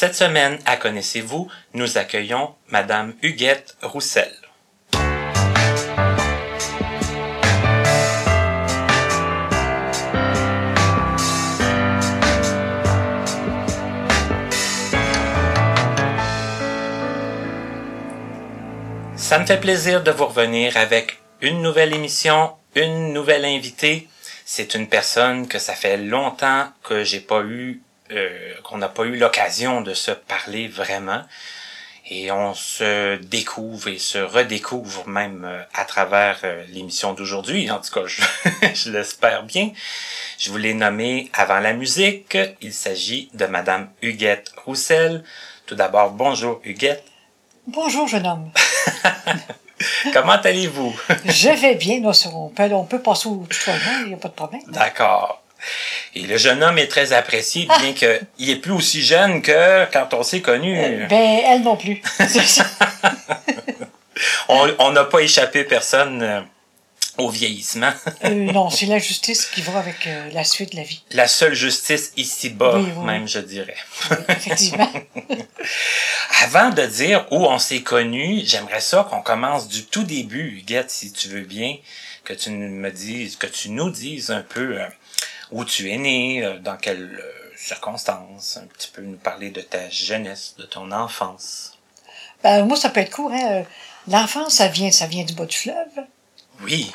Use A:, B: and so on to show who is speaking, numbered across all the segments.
A: Cette semaine, à Connaissez-vous, nous accueillons Madame Huguette Roussel. Ça me fait plaisir de vous revenir avec une nouvelle émission, une nouvelle invitée. C'est une personne que ça fait longtemps que j'ai pas eu, euh, qu'on n'a pas eu l'occasion de se parler vraiment. Et on se découvre et se redécouvre même euh, à travers euh, l'émission d'aujourd'hui. En tout cas, je, je l'espère bien. Je vous l'ai nommé avant la musique. Il s'agit de Madame Huguette Roussel. Tout d'abord, bonjour Huguette.
B: Bonjour, jeune homme.
A: Comment allez-vous?
B: Je vais bien. On, peut, on peut passer au tutoiement, il n'y a pas de problème.
A: D'accord. Et le jeune homme est très apprécié, bien qu'il est plus aussi jeune que quand on s'est connu.
B: Euh, ben, elle non plus.
A: on n'a pas échappé personne euh, au vieillissement.
B: euh, non, c'est la justice qui va avec euh, la suite de la vie.
A: La seule justice ici-bas,
B: Oui, oui.
A: même, je dirais.
B: Oui, effectivement.
A: Avant de dire où on s'est connus, j'aimerais ça qu'on commence du tout début, Huguette, si tu veux bien, que tu me dises, que tu nous dises un peu où tu es né, euh, dans quelles euh, circonstances, un petit peu nous parler de ta jeunesse, de ton enfance.
B: ben, moi, ça peut être court. Hein. Euh, L'enfance, ça vient, ça vient du bas du fleuve.
A: Oui,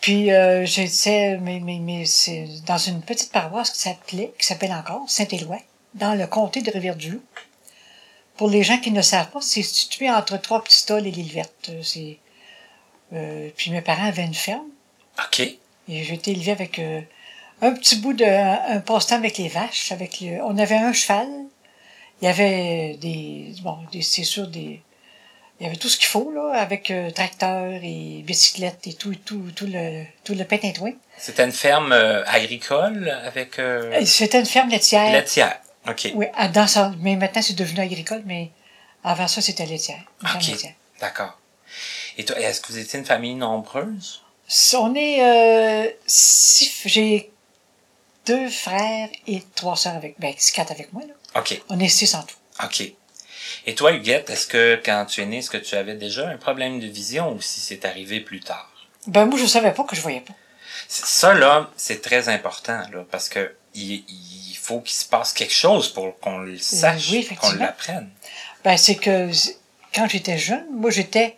B: Puis, euh, j'étais mais, mais, mais c'est dans une petite paroisse qui s'appelait, qui s'appelle encore Saint-Éloi, dans le comté de Rivière-du-Loup. Pour les gens qui ne savent pas, c'est situé entre Trois-Pistoles et l'île verte. C'est, euh, puis mes parents avaient une ferme.
A: ok,
B: Et j'ai été élevée avec euh, un petit bout de un, passe-temps avec les vaches. Avec le- on avait un cheval. Il y avait des bon, des, c'est sûr des il y avait tout ce qu'il faut là, avec euh, tracteur et bicyclette et tout, et tout, tout le tout le pétintouin.
A: c'était une ferme euh, agricole avec euh,
B: C'était une ferme laitière.
A: laitière. Ok,
B: Oui, à- dans ça, mais maintenant c'est devenu agricole, mais avant ça c'était laitière.
A: Ok,
B: laitière.
A: d'accord. Et toi, est-ce que vous étiez une famille nombreuse?
B: On est euh, six, j'ai deux frères et trois sœurs avec, ben c'est quatre avec moi là.
A: Ok,
B: On est six en tout.
A: OK. Et toi, Huguette, est-ce que quand tu es née, est-ce que tu avais déjà un problème de vision ou si c'est arrivé plus tard?
B: Ben moi je savais pas que je voyais pas.
A: Ça, là, c'est très important, là, parce que il, il faut qu'il se passe quelque chose pour qu'on le sache,
B: oui,
A: qu'on l'apprenne.
B: Ben c'est que quand j'étais jeune, moi j'étais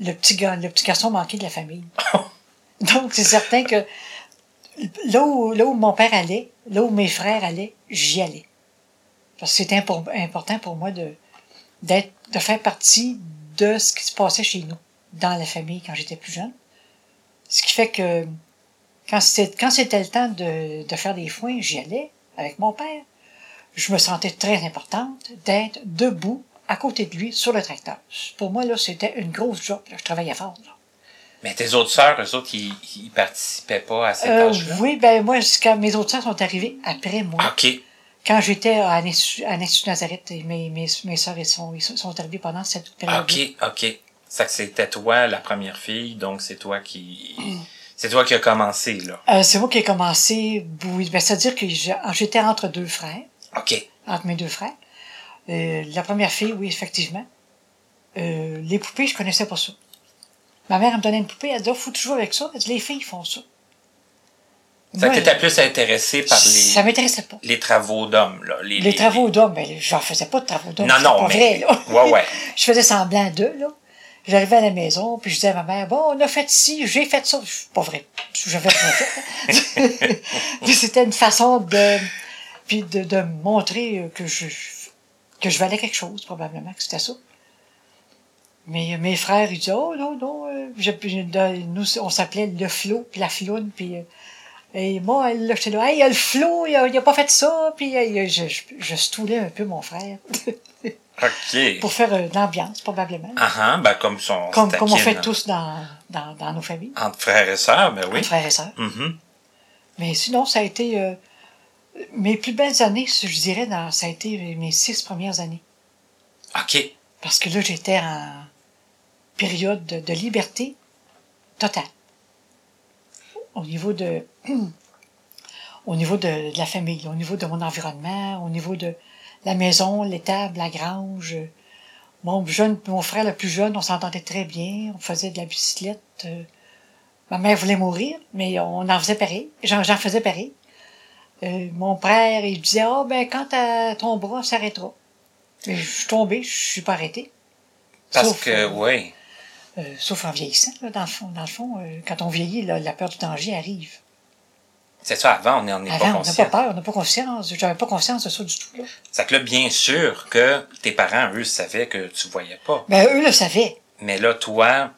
B: le petit gars, le petit garçon manqué de la famille. Donc c'est certain que là où, là où mon père allait, là où mes frères allaient, j'y allais. Parce que c'était impor- important pour moi de de faire partie de ce qui se passait chez nous, dans la famille quand j'étais plus jeune. Ce qui fait que quand c'était quand c'était le temps de, de faire des foins, j'y allais avec mon père. Je me sentais très importante d'être debout à côté de lui sur le tracteur. Pour moi, là, c'était une grosse job. là. Je travaillais fort. Là.
A: Mais tes autres sœurs, eux autres, ils, ils participaient pas à ces
B: Euh, oui, ben moi, c'est quand mes autres sœurs sont arrivées après moi.
A: OK.
B: Quand j'étais à l'Institut Nazareth, et mes, mes, mes sœurs ils sont, ils sont arrivées pendant cette période
A: OK, OK. Ça que c'était toi, la première fille, donc c'est toi qui... C'est toi qui as commencé, là.
B: Euh, c'est moi qui ai commencé, oui, ben, c'est-à-dire que j'ai- j'étais entre deux frères,
A: OK.
B: entre mes deux frères. Euh, la première fille, oui, effectivement. Euh, les poupées, je connaissais pas ça. Ma mère elle me donnait une poupée, elle dit, oh, faut toujours avec ça. Elle dit, les filles font ça.
A: Ça que t'étais plus intéressé par les...
B: Ça m'intéressait pas.
A: les travaux d'hommes, là. Les,
B: Les travaux d'hommes, ben, j'en faisais pas de travaux d'hommes.
A: Non, non,
B: pas
A: mais-
B: vrai, là.
A: Ouais, ouais.
B: je faisais semblant d'eux, là. J'arrivais à la maison, puis je disais à ma mère, bon, on a fait ci, j'ai fait ça. Pas vrai. J'avais rien fait. Puis c'était une façon de, puis de, de montrer que je, que je valais quelque chose, probablement, que c'était ça. Mais mes frères, ils disaient, oh, non, non, euh, je- nous, on s'appelait le flot, puis la floune, puis, euh, et moi, elle, là, j'étais là, hey, il y a le flot, il a, il a pas fait ça, puis euh, je, je, je stoulais un peu mon frère.
A: OK.
B: pour faire euh, l'ambiance, probablement.
A: Ah ah, ben comme son
B: comme, comme on fait tous dans, dans, dans nos familles,
A: Entre frères et sœurs, ben oui.
B: entre frères et sœurs.
A: Mhm.
B: Mais sinon, ça a été euh, mes plus belles années, je dirais, dans, ça a été mes six premières années.
A: OK.
B: Parce que là, j'étais en période de, de liberté totale. Au niveau de, au niveau de, de la famille, au niveau de mon environnement, au niveau de la maison, l'étable, la grange. Mon jeune, mon frère le plus jeune, on s'entendait très bien. On faisait de la bicyclette. Euh, ma mère voulait mourir, mais on en faisait pareil. J'en, j'en faisais pareil. Euh, mon père, il disait, ah, ben, quand ton bras s'arrêtera. Mais je suis tombée, je suis pas arrêtée.
A: Parce
B: Sauf,
A: que,
B: euh,
A: oui.
B: Euh, sauf en vieillissant, là, dans le fond. Dans le fond, euh, quand on vieillit, là, la peur du danger arrive.
A: C'est ça, avant, on n'est on n'est pas
B: Avant, on n'a
A: conscient.
B: pas peur, on n'a pas conscience. J'avais pas conscience de ça du tout. Là.
A: C'est que là, bien sûr que tes parents, eux, savaient que tu voyais pas.
B: Ben, eux le savaient.
A: Mais là, toi,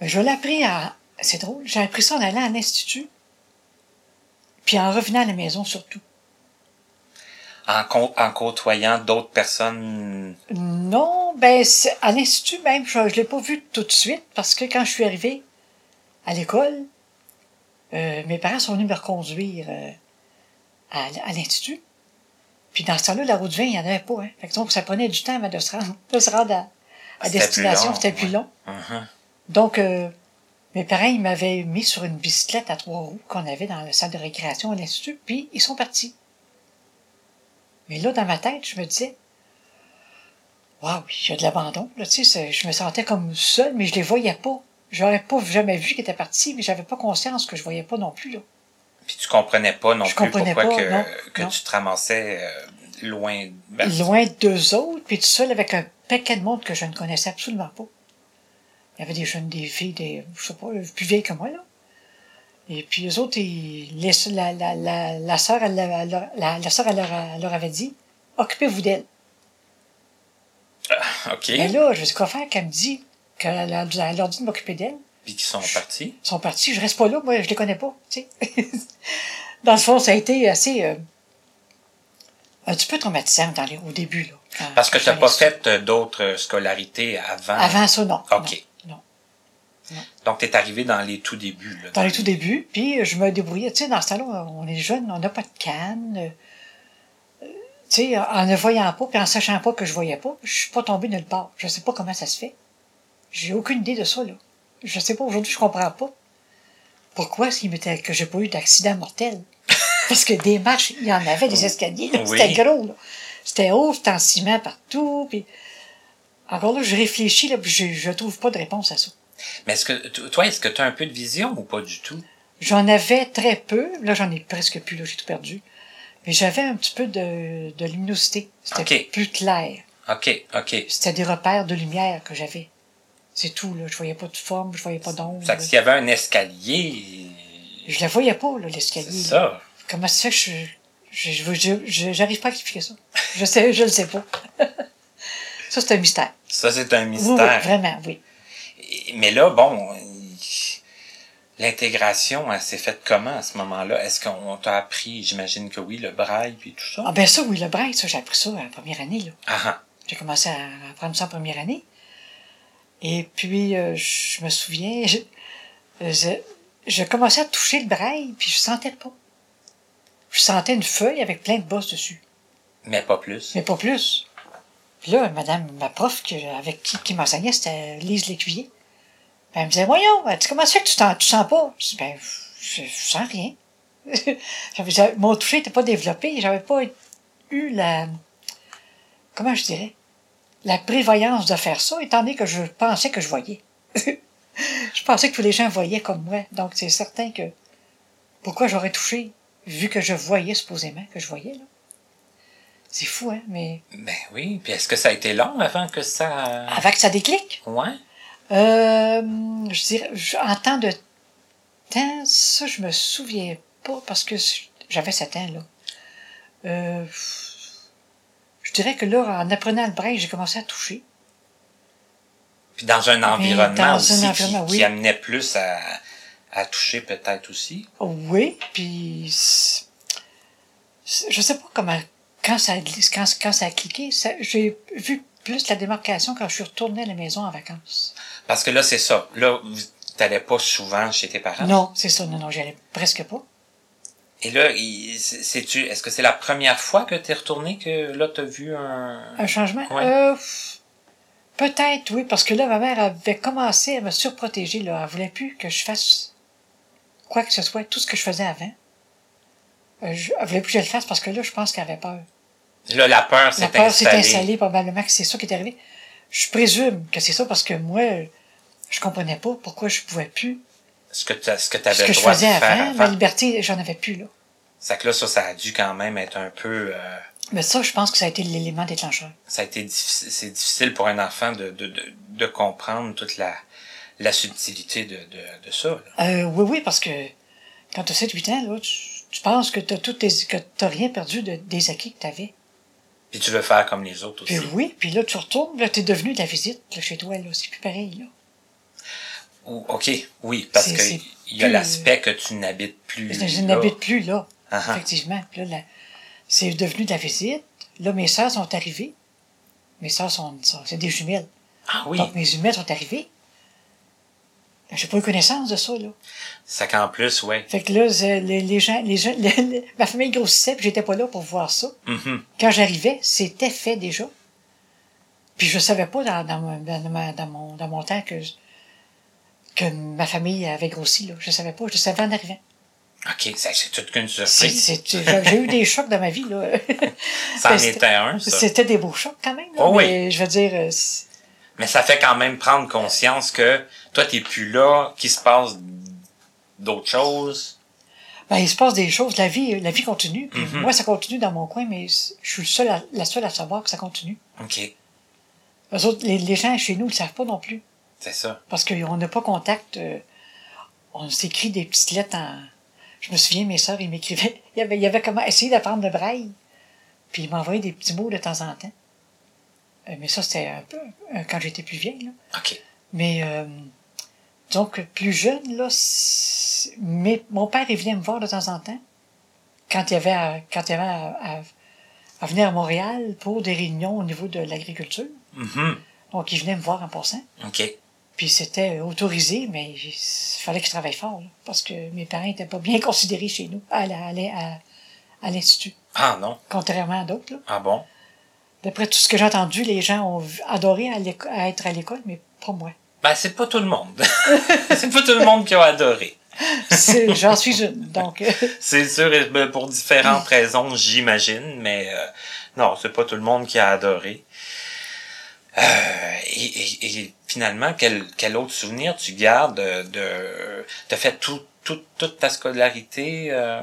B: Je l'ai appris à. C'est drôle, j'ai appris ça en allant à l'institut. Puis en revenant à la maison surtout.
A: En, en côtoyant d'autres personnes,
B: Non, ben à l'institut même, je ne l'ai pas vu tout de suite parce que quand je suis arrivée à l'école, euh, mes parents sont venus me reconduire euh, à, à l'institut. Puis dans ce temps-là, la route 20, il n'y en avait pas. Hein. Fait que donc, ça prenait du temps avant de se rendre, de se rendre à, à
A: C'était
B: destination.
A: plus long,
B: C'était plus long.
A: Mhm.
B: Donc, euh, mes parents, ils m'avaient mis sur une bicyclette à trois roues qu'on avait dans la salle de récréation à l'Institut, puis ils sont partis. Mais là, dans ma tête, je me disais, waouh, il y a de l'abandon. Là, tu sais, je me sentais comme seule, mais je les voyais pas. J'aurais pas jamais vu qu'ils étaient partis, mais j'avais pas conscience que je voyais pas non plus. Là.
A: puis tu comprenais pas non
B: Je
A: plus pourquoi
B: pas,
A: que,
B: non,
A: que
B: non.
A: tu te ramassais euh, loin. ben,
B: Loin d'eux autres, puis tout seul avec un paquet de monde que je ne connaissais absolument pas. Il y avait des jeunes, des filles, des, je sais pas, plus vieilles que moi, là. Et puis eux autres, ils, les, la, la, la, la sœur, elle, leur- elle leur- la, la sœur, elle leur, elle leur avait dit, occupez-vous d'elle.
A: OK.
B: Mais là, je sais quoi faire qu'elle me dit, qu'elle leur dit de m'occuper d'elle.
A: Puis qui sont partis.
B: Ils sont partis, je reste pas là, moi, je les connais pas, tu sais. Dans le fond, ça a été assez, euh, un petit peu traumatisant dans les, au début, là.
A: Parce que tu n'as pas fait euh, d'autres scolarités avant?
B: Avant ça, non.
A: OK.
B: Non, non.
A: Donc, tu es arrivé dans les tout débuts. Là,
B: Dans les tout débuts, puis je me débrouillais. Tu sais, dans ce temps-là, on est jeunes, on n'a pas de canne. euh, tu sais, en ne voyant pas, puis en sachant pas que je voyais pas, je suis pas tombée nulle part. Je sais pas comment ça se fait. J'ai aucune idée de ça, là. Je sais pas, aujourd'hui, je comprends pas. Pourquoi est-ce qu'il m'était, que j'ai pas eu d'accident mortel? Parce que des marches, il y en avait, des escaliers,
A: Oui.
B: c'était gros, là. C'était haut, c'était en ciment partout, puis... Encore là, je réfléchis, là, puis je, je trouve pas de réponse à ça.
A: Mais est-ce que toi, est-ce que tu as un peu de vision ou pas du tout?
B: J'en avais très peu. Là, j'en ai presque plus. Là, j'ai tout perdu. Mais j'avais un petit peu de, de luminosité. C'était plus clair.
A: OK, OK.
B: C'était des repères de lumière que j'avais. C'est tout. Là. Je voyais pas de forme, je voyais pas d'ombre.
A: Ça s'il y avait un escalier,
B: Je la voyais pas, là, l'escalier.
A: c'est
B: là.
A: ça.
B: Comment ça fait que je... je, je, je- je- j'arrive pas à expliquer ça. Je sais, je le sais pas. ça, c'est un mystère.
A: Ça, c'est un
B: Oui,
A: mystère.
B: oui, vraiment, oui.
A: Mais là, bon, l'intégration, elle s'est faite comment à ce moment-là? Est-ce qu'on t'a appris, j'imagine que oui, le braille puis tout ça?
B: Ah ben ça, oui, le braille, ça, j'ai appris ça à la première année, là.
A: Ah, ah.
B: J'ai commencé à apprendre ça en première année. Et puis, euh, je me souviens, je, je, je commençais à toucher le braille, puis je sentais pas. Je sentais une feuille avec plein de bosses dessus,
A: mais pas plus.
B: mais pas plus. Puis là, madame, ma prof que, avec qui, qui m'enseignait, c'était Lise Lécuyer. Ben, elle me disait, voyons, elle dit, comment ça fait que tu, t'en- tu sens pas? Je dis, ben, je, je sens rien. J'avais- mon toucher n'était pas développé, j'avais pas eu la, comment je dirais, la prévoyance de faire ça, étant donné que je pensais que je voyais. je pensais que tous les gens voyaient comme moi. Donc, c'est certain que, pourquoi j'aurais touché, vu que je voyais supposément que je voyais, là? C'est fou, hein, mais
A: Ben oui. Puis est-ce que ça a été long avant que ça...
B: avant que ça déclique,
A: Ouais.
B: Euh, je dirais, je- en temps de temps, ça, je me souviens pas parce que j'avais 7 ans, là. Euh, je dirais que là, en apprenant le braille, j'ai commencé à toucher.
A: Puis dans un environnement
B: dans un
A: aussi qui-
B: environnement,
A: qui,
B: oui.
A: amenait plus à, à toucher peut-être aussi.
B: Oui, puis je sais pas comment quand ça quand, quand ça a cliqué, j'ai vu plus la démarcation quand je suis retournée à la maison en vacances.
A: Parce que là, c'est ça. Là, vous- t'allais pas souvent chez tes parents?
B: Non, c'est ça, non, non, j'y allais presque pas.
A: Et là, c'est-tu, est-ce que c'est la première fois que t'es retourné que là, t'as vu un...
B: Un changement?
A: Ouais.
B: Euh, Peut-être, oui, parce que là, ma mère avait commencé à me surprotéger. Là. Elle voulait plus que je fasse quoi que ce soit, tout ce que je faisais avant. Euh, je, elle voulait plus que je le fasse parce que là, je pense qu'elle avait peur.
A: Là, la peur s'est
B: La peur s'est
A: installée.
B: installée, probablement que c'est ça qui est arrivé. Je présume que c'est ça parce que moi, je comprenais pas pourquoi je pouvais plus.
A: Ce que tu ce que
B: Ce
A: avais
B: que
A: le
B: je
A: droit de faire
B: avant,
A: avant.
B: ma liberté, j'en avais plus, là.
A: C'est que là, ça, ça a dû quand même être un peu... euh,
B: Mais ça, je pense que ça a été l'élément déclencheur.
A: ça a été difficile, c'est difficile pour un enfant de, de, de, de comprendre toute la, la subtilité de, de, de ça. là.
B: Euh, oui, oui, parce que quand tu as 7-8 ans, là, tu, tu penses que tu toutes tes, que t'as rien perdu de, des acquis que tu avais.
A: Puis tu veux faire comme les autres aussi.
B: Puis oui, puis là, tu retournes, là, tu es devenu de la visite là, chez toi, là. C'est plus pareil, là.
A: Ou- OK, oui, parce
B: C'est-
A: que
B: c'est
A: il y a l'aspect que tu n'habites plus.
B: Je, je n'habite plus là,
A: Ah ah.
B: effectivement. Là, la- c'est devenu de la visite. Là, mes sœurs sont arrivées. Mes sœurs sont, sont- c'est des jumelles.
A: Ah oui,
B: Donc, mes jumelles sont arrivées. J'ai pas eu connaissance de ça, là.
A: c'est qu'en plus, ouais.
B: Fait que là, les, les gens, les gens, les- ma famille grossissait, puis j'étais pas là pour voir ça.
A: Mhm.
B: Quand j'arrivais, c'était fait déjà. Puis je savais pas dans, dans, mon- dans, mon, dans mon temps que, que ma famille avait grossi, là. Je savais pas, je le savais en arrivant.
A: OK, c'est toute qu'une surprise.
B: c'est- J'ai eu des chocs dans ma vie, là.
A: Ça en était un, ça.
B: C'était des beaux chocs quand même, là.
A: Oh oui.
B: mais je veux dire, euh,
A: Mais ça fait quand même prendre conscience que toi, t'es plus là, qu'il se passe d'autres choses.
B: ben, il se passe des choses, la vie, la vie continue. Puis
A: Mhm.
B: moi, ça continue dans mon coin, mais je suis seul à- la seule à savoir que ça continue.
A: OK,
B: Eux autres, les, les gens chez nous ne le savent pas non plus.
A: C'est ça.
B: Parce qu'on n'a pas contact. euh, on s'écrit des petites lettres en. Je me souviens, mes sœurs, ils m'écrivaient. Il y avait, il y avait comment essayer d'apprendre le braille. Puis ils m'envoyaient des petits mots de temps en temps. Euh, mais ça, c'était un peu euh, quand j'étais plus vieille. Là.
A: OK.
B: Mais euh, donc, plus jeune, là, mais mon père, il venait me voir de temps en temps. Quand il y avait à, quand il y avait à, à- à venir à Montréal pour des réunions au niveau de l'agriculture.
A: Mhm.
B: Donc, il venait me voir en passant.
A: OK.
B: Puis c'était autorisé, mais il fallait que je travaille fort, là, parce que mes parents n'étaient pas bien considérés chez nous, à, la- à, à, à l'Institut,
A: Ah non.
B: contrairement à d'autres. là.
A: Ah bon?
B: D'après tout ce que j'ai entendu, les gens ont adoré à, être à l'école, mais pas moi.
A: Ben, c'est pas tout le monde. c'est pas tout le monde qui a adoré.
B: C'est- J'en suis une. Donc, euh,
A: C'est sûr, ben, pour différentes raisons, j'imagine, mais euh, non, c'est pas tout le monde qui a adoré. Euh, et, et- et finalement, quel, quel autre souvenir tu gardes de... de T'as fait tout, tout- toute ta scolarité... euh,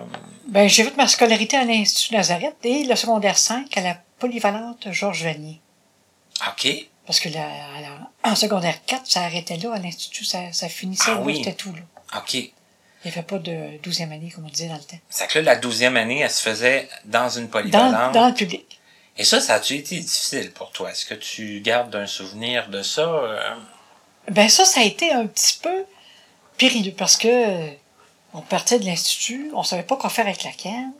B: ben, j'ai fait ma scolarité à l'Institut Nazareth et le secondaire 5 à la polyvalente Georges Vanier.
A: OK.
B: Parce que la, en secondaire 4, ça arrêtait là, à l'Institut, ça, ça finissait
A: Ah oui.
B: c'était tout. Là.
A: OK.
B: Il n'y avait pas de douzième année, comme on disait dans le temps.
A: C'est que là, la douzième année, elle se faisait dans une
B: Dans,
A: polyvalente.
B: dans le public.
A: Et ça, ça a-tu été difficile pour toi? Est-ce que tu gardes un souvenir de ça? euh?
B: Ben ça, ça a été un petit peu périlleux parce que euh, on partait de l'institut, on savait pas quoi faire avec la canne.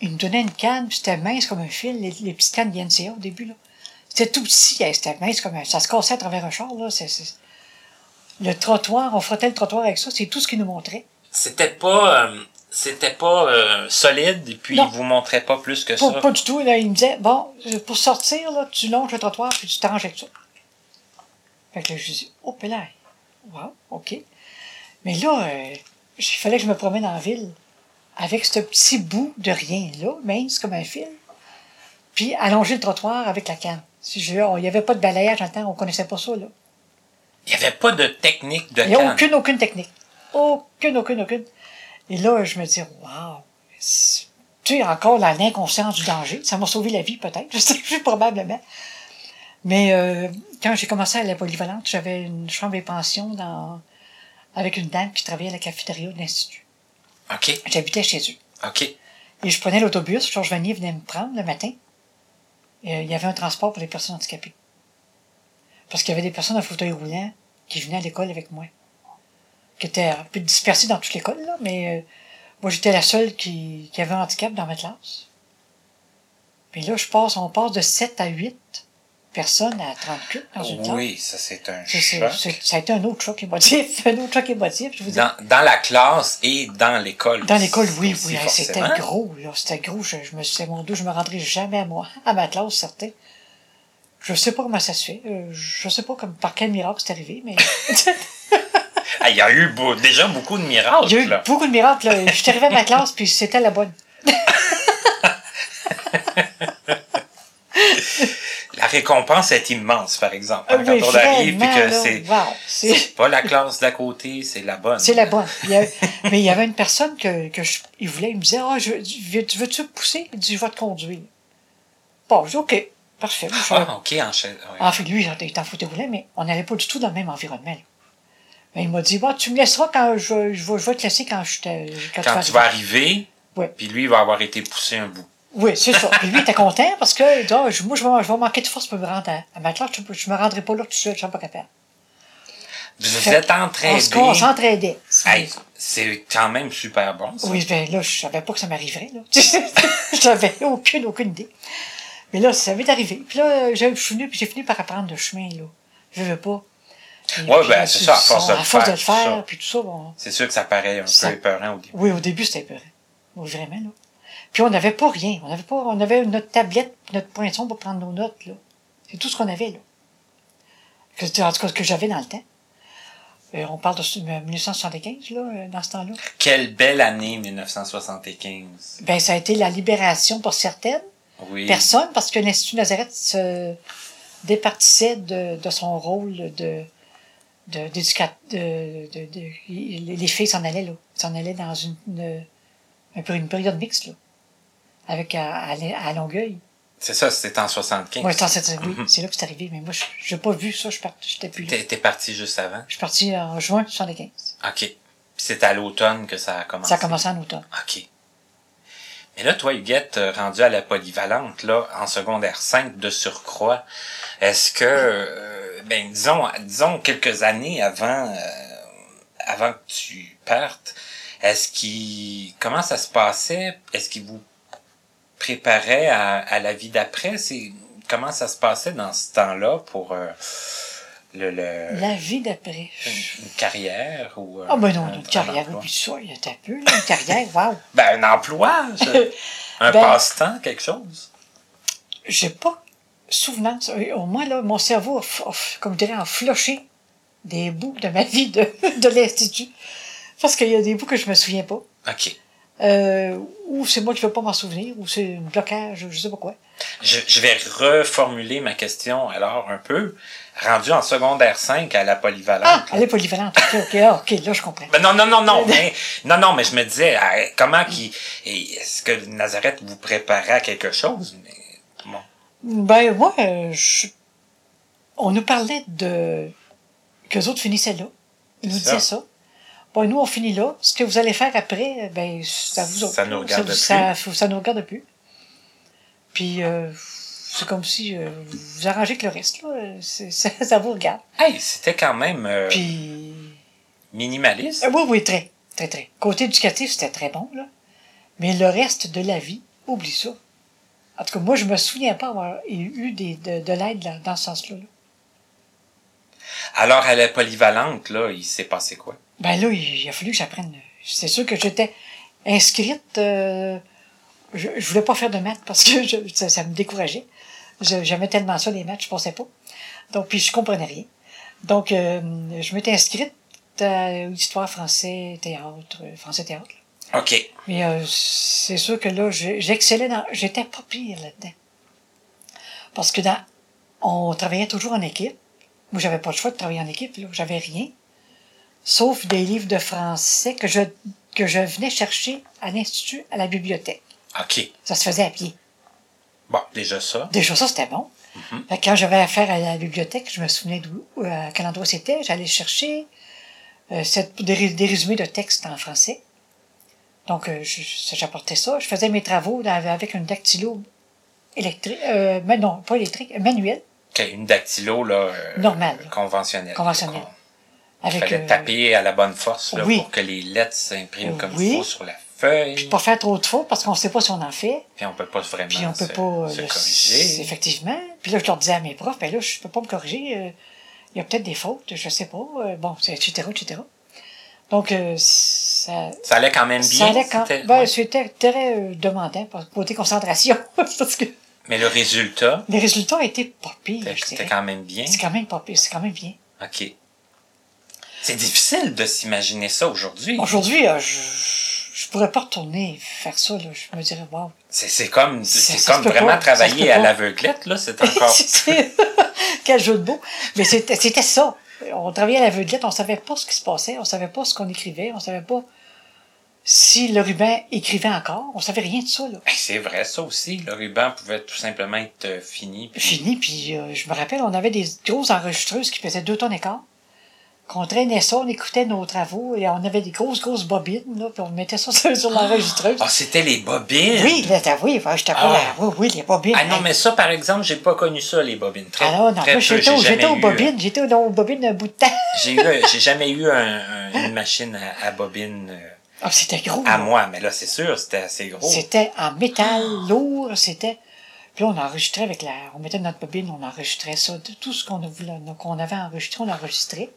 B: Ils nous donnaient une canne, puis c'était mince comme un fil, les, les petites cannes d'INCA au début là. C'était tout petit, hein, c'était mince comme un, ça se cassait à travers un char là. c'est- c'est- Le trottoir, on frottait le trottoir avec ça, c'est tout ce qu'ils nous montraient.
A: C'était pas... euh, c'était pas euh, solide, et puis
B: Non.
A: il vous montrait pas plus que
B: Pas,
A: ça.
B: pas du tout. Là, ils me disaient, bon, pour sortir, là, tu longes le trottoir, puis tu t'arranges avec ça. Fait que là, je dis, oh, là, wow, OK. Mais là, euh, il fallait que je me promène en ville avec ce petit bout de rien là, mince comme un fil, puis allonger le trottoir avec la canne. Si je, il n'y avait pas de balayage dans le temps, on connaissait pas ça, là.
A: Il y avait pas de technique de
B: Il n'y a
A: canne.
B: aucune, aucune technique. Aucune, aucune, aucune. Et là, je me dis, waouh, tu sais, encore la- l'inconscience du danger. Ça m'a sauvé la vie, peut-être. Je sais plus, probablement. Mais euh, quand j'ai commencé à la polyvalente, j'avais une chambre et pension dans, avec une dame qui travaillait à la cafétéria de l'Institut.
A: OK,
B: J'habitais chez eux.
A: OK.
B: Et je prenais l'autobus. Georges Vanier venait me prendre le matin. Et, euh, il y avait un transport pour les personnes handicapées. Parce qu'il y avait des personnes en fauteuil roulant qui venaient à l'école avec moi. Qui étaient un peu dispersées dans toute l'école, là, mais euh, moi j'étais la seule qui, qui avait un handicap dans ma classe. Puis là, je passe, on passe de 7 à 8 personnes à 38 dans une classe.
A: Oui, ça c'est un
B: C'est-
A: choc.
B: c'est- ça a été un autre choc émotif. Un autre choc émotif, je vous dis.
A: Dans, dans la classe et dans l'école.
B: Dans l'école, oui, oui, c'était gros, là, c'était gros. Je, je me suis dit, mon Dieu, je me rendrai jamais à moi, à ma classe, certain. Je sais pas comment ça se fait. euh, je sais pas comme, par quel miracle c'est arrivé, mais
A: il y a eu beau- déjà beaucoup de miracles.
B: il y a eu
A: là.
B: beaucoup de miracles. là. Je suis arrivé à ma classe, puis c'était la bonne.
A: récompense est immense, par exemple.
B: Ah
A: hein, quand
B: oui,
A: on arrive, puis que c'est,
B: wow, c'est-
A: c'est pas la classe d'à côté, c'est la bonne.
B: C'est la bonne. Il mais il y avait une personne que, que je- il voulait, il me disait, ah, je, veux- tu veux-tu pousser? Il dit, je vais te conduire. Bon, je dis, OK, parfait. Je
A: Ah, ok, en.
B: En fait, lui, il t'en foutait rouler, mais on n'allait pas du tout dans le même environnement. là. Mais il m'a dit, bon, tu me laisseras quand je, je, vais, je vais te laisser quand je te, quand
A: Quand tu vas arriver,
B: Ouais.
A: puis lui, il va avoir été poussé un bout.
B: Oui, c'est ça. Puis lui, il était content parce que, Ah, je- moi, je vais, je vais manquer de force pour me rendre à, à ma classe. Je, je me rendrai pas là tout seul, je ne pas capable.
A: Vous
B: Fait-
A: êtes entraînés.
B: On se- on s'entraidait.
A: Hey, c'est quand même super bon, ça.
B: Oui, ben là, je savais pas que ça m'arriverait. là. je n'avais aucune, aucune idée. Mais là, ça m'est arrivé. Puis là, j'ai- je suis venu, puis j'ai fini par apprendre le chemin, là. Je veux pas.
A: Ouais, ben, c'est ça, à force de le
B: à force de
A: faire,
B: le faire, puis tout ça, bon.
A: C'est sûr que ça paraît un
B: Ça-
A: peu épeurant au début.
B: Oui, au début, c'était épeurant. Oui, vraiment, là. Puis on n'avait pas rien. On avait pas, on avait notre tablette, notre poinçon pour prendre nos notes, là. C'est tout ce qu'on avait, là. Que, en tout cas, que j'avais dans le temps. Euh, on parle de ce- 1975, là, euh, dans ce temps-là.
A: Quelle belle année, 1975.
B: Ben, ça a été la libération pour certaines
A: Oui.
B: personnes, parce que l'Institut Nazareth se départissait de, de son rôle de, de, d'éducat- de, de, de- les les filles s'en allaient, là. S'en allaient dans une, une, un peu une période mixte, là. Avec, à, à, à Longueuil.
A: C'est ça, c'était en 75.
B: Ouais, c'est, c'est- oui, c'est là que c'est arrivé, mais moi, je n'ai pas vu ça, je j'étais plus là.
A: T'es t'es parti juste avant?
B: Je suis parti en juin 75.
A: OK. Puis c'est à l'automne que ça a commencé.
B: Ça a commencé en automne.
A: OK. Mais là, toi, Huguette, euh, rendu à la polyvalente, là, en secondaire 5 de surcroît, est-ce que, euh, ben, disons, disons quelques années avant, euh, avant que tu partes, est-ce qu'il, comment ça se passait? Est-ce qu'il vous préparait à, à la vie d'après? C'est, comment ça se passait dans ce temps-là pour, euh, le, le,
B: La vie d'après.
A: une, une carrière ou, euh,
B: Ah, ben non,
A: un-
B: une
A: un
B: carrière, oublie ça, il y a un peu, là, une carrière, wow.
A: Ben, un emploi, je- un
B: Ben-
A: passe-temps, quelque chose?
B: j'ai pas souvenance. Au moins, là, mon cerveau a, comme je dirais, a floché des bouts de ma vie de, de l'Institut. Parce qu'il y a des bouts que je me souviens pas.
A: OK.
B: Euh, ou c'est moi qui ne veux pas m'en souvenir, ou c'est un blocage, je sais pas quoi.
A: Je, je vais reformuler ma question alors un peu. Rendu en secondaire 5 à la polyvalente.
B: Ah, elle est polyvalente. OK, OK, ah, OK, là, je comprends.
A: Ben non, non, non, non, mais, non, non, mais je me disais, ah, comment qui, est-ce que Nazareth vous préparait à quelque chose? Mais.
B: Ben, moi, euh, je- on nous parlait de. qu'eux autres finissaient là. Ils nous
A: C'est ça.
B: disaient ça. Bon, nous, on finit là. Ce que vous allez faire après, ben, ça vous.
A: Ça nous regarde
B: ça, Ça, ça nous regarde plus. Puis, euh, c'est comme si euh, vous vous arrangez avec le reste, là. Ça vous regarde.
A: Hey, c'était quand même euh,
B: Puis.
A: minimaliste.
B: euh, oui, oui, très. Très, très. Côté éducatif, c'était très bon, là. Mais le reste de la vie, oublie ça. En tout cas, moi, je me souviens pas avoir eu des, de, de l'aide dans ce sens-là. là.
A: Alors, à la polyvalente, là, il s'est passé quoi?
B: Ben là, il, il a fallu que j'apprenne. C'est sûr que j'étais inscrite. euh, je, je voulais pas faire de maths parce que je- ça, ça me décourageait. Je- J'aimais tellement ça, les maths, je pensais pas. Donc, puis je comprenais rien. Donc, euh, je m'étais inscrite à histoire, français, théâtre, euh, français, théâtre.
A: OK.
B: Mais euh, c'est sûr que là, je- j'excellais dans. J'étais pas pire là-dedans. Parce que dans. On travaillait toujours en équipe. Moi, j'avais pas le choix de travailler en équipe, là. J'avais rien. Sauf des livres de français que je, que je venais chercher à l'Institut, à la bibliothèque.
A: OK.
B: Ça se faisait à pied.
A: Bon, déjà ça.
B: Déjà, ça, c'était bon. Fait que quand j'avais affaire à la bibliothèque, je me souvenais d'où, euh, à quel endroit c'était. J'allais chercher euh, cette- des, des résumés de textes en français. Donc, euh, j'apportais ça. Je faisais mes travaux dans- avec un dactylo électrique, euh, mais non, pas électrique, manuel,
A: OK, une dactylo, là. euh,
B: Normal.
A: Conventionnelle.
B: conventionnel.
A: Il
B: Avec,
A: fallait
B: euh,
A: taper à la bonne force, là,
B: oui.
A: pour que les lettres s'impriment comme
B: Oui.
A: il faut sur la feuille.
B: pas faire trop de fautes parce qu'on sait pas si on en fait.
A: Puis on peut pas vraiment
B: Puis on peut
A: se,
B: pas
A: se
B: le-
A: corriger.
B: Effectivement. Puis là, je leur disais à mes profs, ben là, je peux pas me corriger. Il y a peut-être des fautes, je sais pas. bon, c'est- etc., etc. Donc, euh, ça,
A: Ça allait quand même bien.
B: ça allait quand
A: c'était-
B: ben,
A: ouais.
B: c'était très euh, demandant par côté concentration. parce que
A: Mais le résultat,
B: les résultats étaient pas pires,
A: c'était quand même bien.
B: C'est quand même pas pire, c'est quand même bien.
A: OK. C'est difficile de s'imaginer ça aujourd'hui.
B: Aujourd'hui, euh, je, je pourrais pas retourner faire ça, là. Je me dirais, wow.
A: C'est, c'est comme, c'est comme vraiment
B: pas,
A: travailler à l'aveuglette, là. C'est encore.
B: Quel jeu de mots. Mais c'était ça. On travaillait à l'aveuglette, on savait pas ce qui se passait, on savait pas ce qu'on écrivait, on savait pas si le ruban écrivait encore, on savait rien de ça, là.
A: Ben, c'est vrai, ça aussi. Le ruban pouvait tout simplement être fini. puis-
B: Fini, puis euh, je me rappelle, on avait des grosses enregistreuses qui pesaient deux tonnes et quart. Qu'on traînait ça, on écoutait nos travaux, et on avait des grosses, grosses bobines, là, puis on mettait ça sur, sur l'enregistreuse.
A: Ah, c'était les bobines?
B: oui, là, oui, pas
A: Ah.
B: là. Oui, oui, les bobines.
A: Ah non,
B: Hey.
A: mais ça, par exemple, j'ai pas connu ça, les bobines. Très,
B: Ah non, non, j'étais aux
A: eu, euh,
B: bobines, j'étais aux- bobines un bout de temps.
A: J'ai eu, j'ai jamais eu un- un- une machine à, à bobine euh,
B: Ah, c'était gros.
A: à
B: là.
A: moi, mais là, c'est sûr, c'était assez gros.
B: C'était en métal lourd, c'était. Puis là, on enregistrait avec la. On mettait notre bobine, on enregistrait ça. Tout ce qu'on voulu- qu'on avait enregistré, on enregistrait.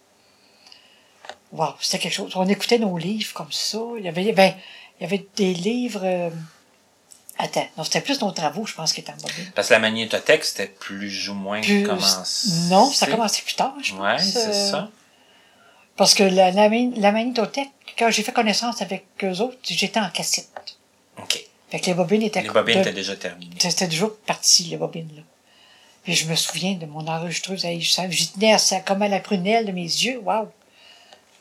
B: Wow, c'était quelque chose. On écoutait nos livres comme ça. Il y avait, ben, il y avait des livres. euh, Attends, non, c'était plus nos travaux, je pense, qui étaient en bobine.
A: Parce que la magnétothèque, c'était plus ou moins
B: Plus-
A: commencé.
B: Non, ça a commencé plus tard, je pense.
A: Ouais, c'est
B: euh,
A: ça.
B: Parce que la, la, magn- la magnétothèque, quand j'ai fait connaissance avec eux autres, j'étais en cassette.
A: OK.
B: Fait que les bobines étaient
A: Les bobines
B: de-
A: étaient déjà terminées.
B: C'était déjà parti, les bobines, là. Puis je me souviens de mon enregistreuse, j'y tenais à ça, comme à la prunelle de mes yeux, waouh!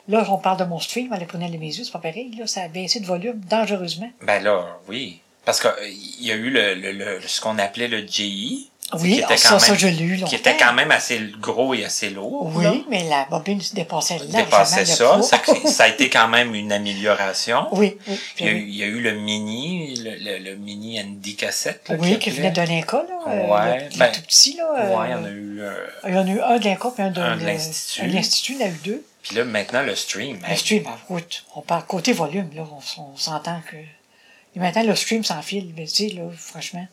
B: Là, on parle de mon stream à la prunelle de mes yeux, c'est pas pareil, là, ça a baissé de volume dangereusement.
A: Ben là, oui. Parce qu'il y a eu le, le, le- ce qu'on appelait le GI.
B: Oui,
A: qui était
B: ah, ça,
A: quand
B: ça,
A: même-
B: je l'ai eu longtemps.
A: Qui était quand même assez gros et assez lourd. là.
B: Oui, mais la bobine se dépassait largement
A: Dépassait ça. Ça, ça a été quand même une amélioration.
B: oui, oui.
A: Il y, a eu,
B: Puis,
A: il y a eu le mini, le, le, le mini Andy cassette. là,
B: oui, qui venait de l'Inca, là. euh,
A: Ouais,
B: le,
A: ben,
B: tout petit, là. euh,
A: il y en a eu. euh,
B: Il y en a eu un de l'Inca, puis un de,
A: l'Institut.
B: l'Institut, il y en a eu deux.
A: Puis là, maintenant, le stream.
B: Le
A: hey,
B: stream, en route. On parle côté volume, là, on, on s'entend que. Et maintenant, le stream sans fil, mais tu sais, là, franchement.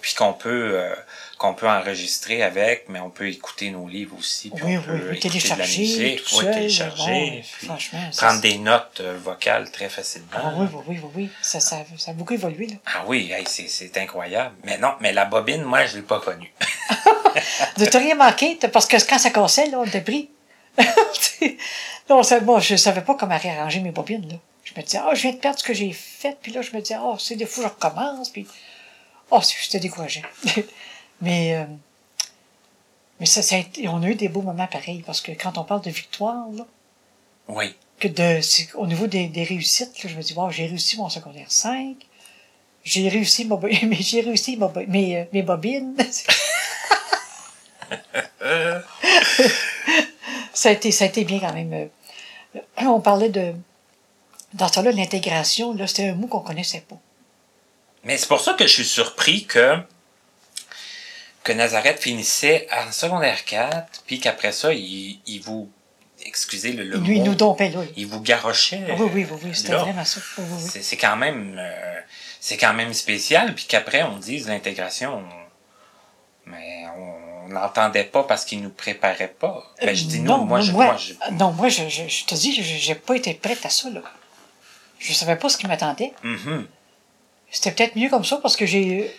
A: puis qu'on peut euh, qu'on peut enregistrer avec, mais on peut écouter nos livres aussi. Puis
B: Oui,
A: on peut
B: oui, oui,
A: écouter de la
B: télécharger,
A: musique,
B: tout
A: oui,
B: seul.
A: télécharger,
B: bon, franchement. ça,
A: prendre des notes euh, vocales très facilement.
B: Ah oui, oui, oui, oui, oui. Ça, ça, ça a beaucoup évolué, là.
A: Ah oui, hey, c'est, c'est incroyable. Mais non, mais la bobine, moi, je l'ai pas connue.
B: De te rien manqué, t'as- parce que quand ça cassait, là, on t'a pris. non, ça, moi, je savais pas comment réarranger mes bobines, là. Je me disais, ah, je viens de perdre ce que j'ai fait, puis là, je me disais, oh, c'est des fois, je recommence, puis. Oh, c'est- j'étais découragé. mais, euh, mais ça, ça a été- on a eu des beaux moments pareils, parce que quand on parle de victoire, là,
A: Oui.
B: que de, au niveau des, des réussites, là, je me dis, wow, j'ai réussi mon secondaire 5, j'ai réussi, mais j'ai réussi bo- mes, euh, mes bobines. Ça, a été, ça a été bien quand même. euh, On parlait de, dans ce temps-là, l'intégration, là, c'était un mot qu'on connaissait pas.
A: Mais c'est pour ça que je suis surpris que que Nazareth finissait en secondaire 4, puis qu'après ça, il, il vous, excusez le, le
B: Il nous, il
A: mot,
B: nous dompait, là.
A: il vous garochait.
B: Ah oui, oui, oui, oui, c'était vraiment ça. Oui, oui, oui.
A: C'est, c'est quand même euh, c'est quand même spécial puis qu'après on dise l'intégration on- mais on n'entendait pas parce qu'ils nous préparaient pas. Ben, je dis
B: non,
A: nous, moi, je,
B: moi,
A: je-
B: non, moi, je, je, je te dis, je- j'ai pas été prête à ça, là. Je savais pas ce qui m'attendait.
A: Mhm.
B: C'était peut-être mieux comme ça parce que j'ai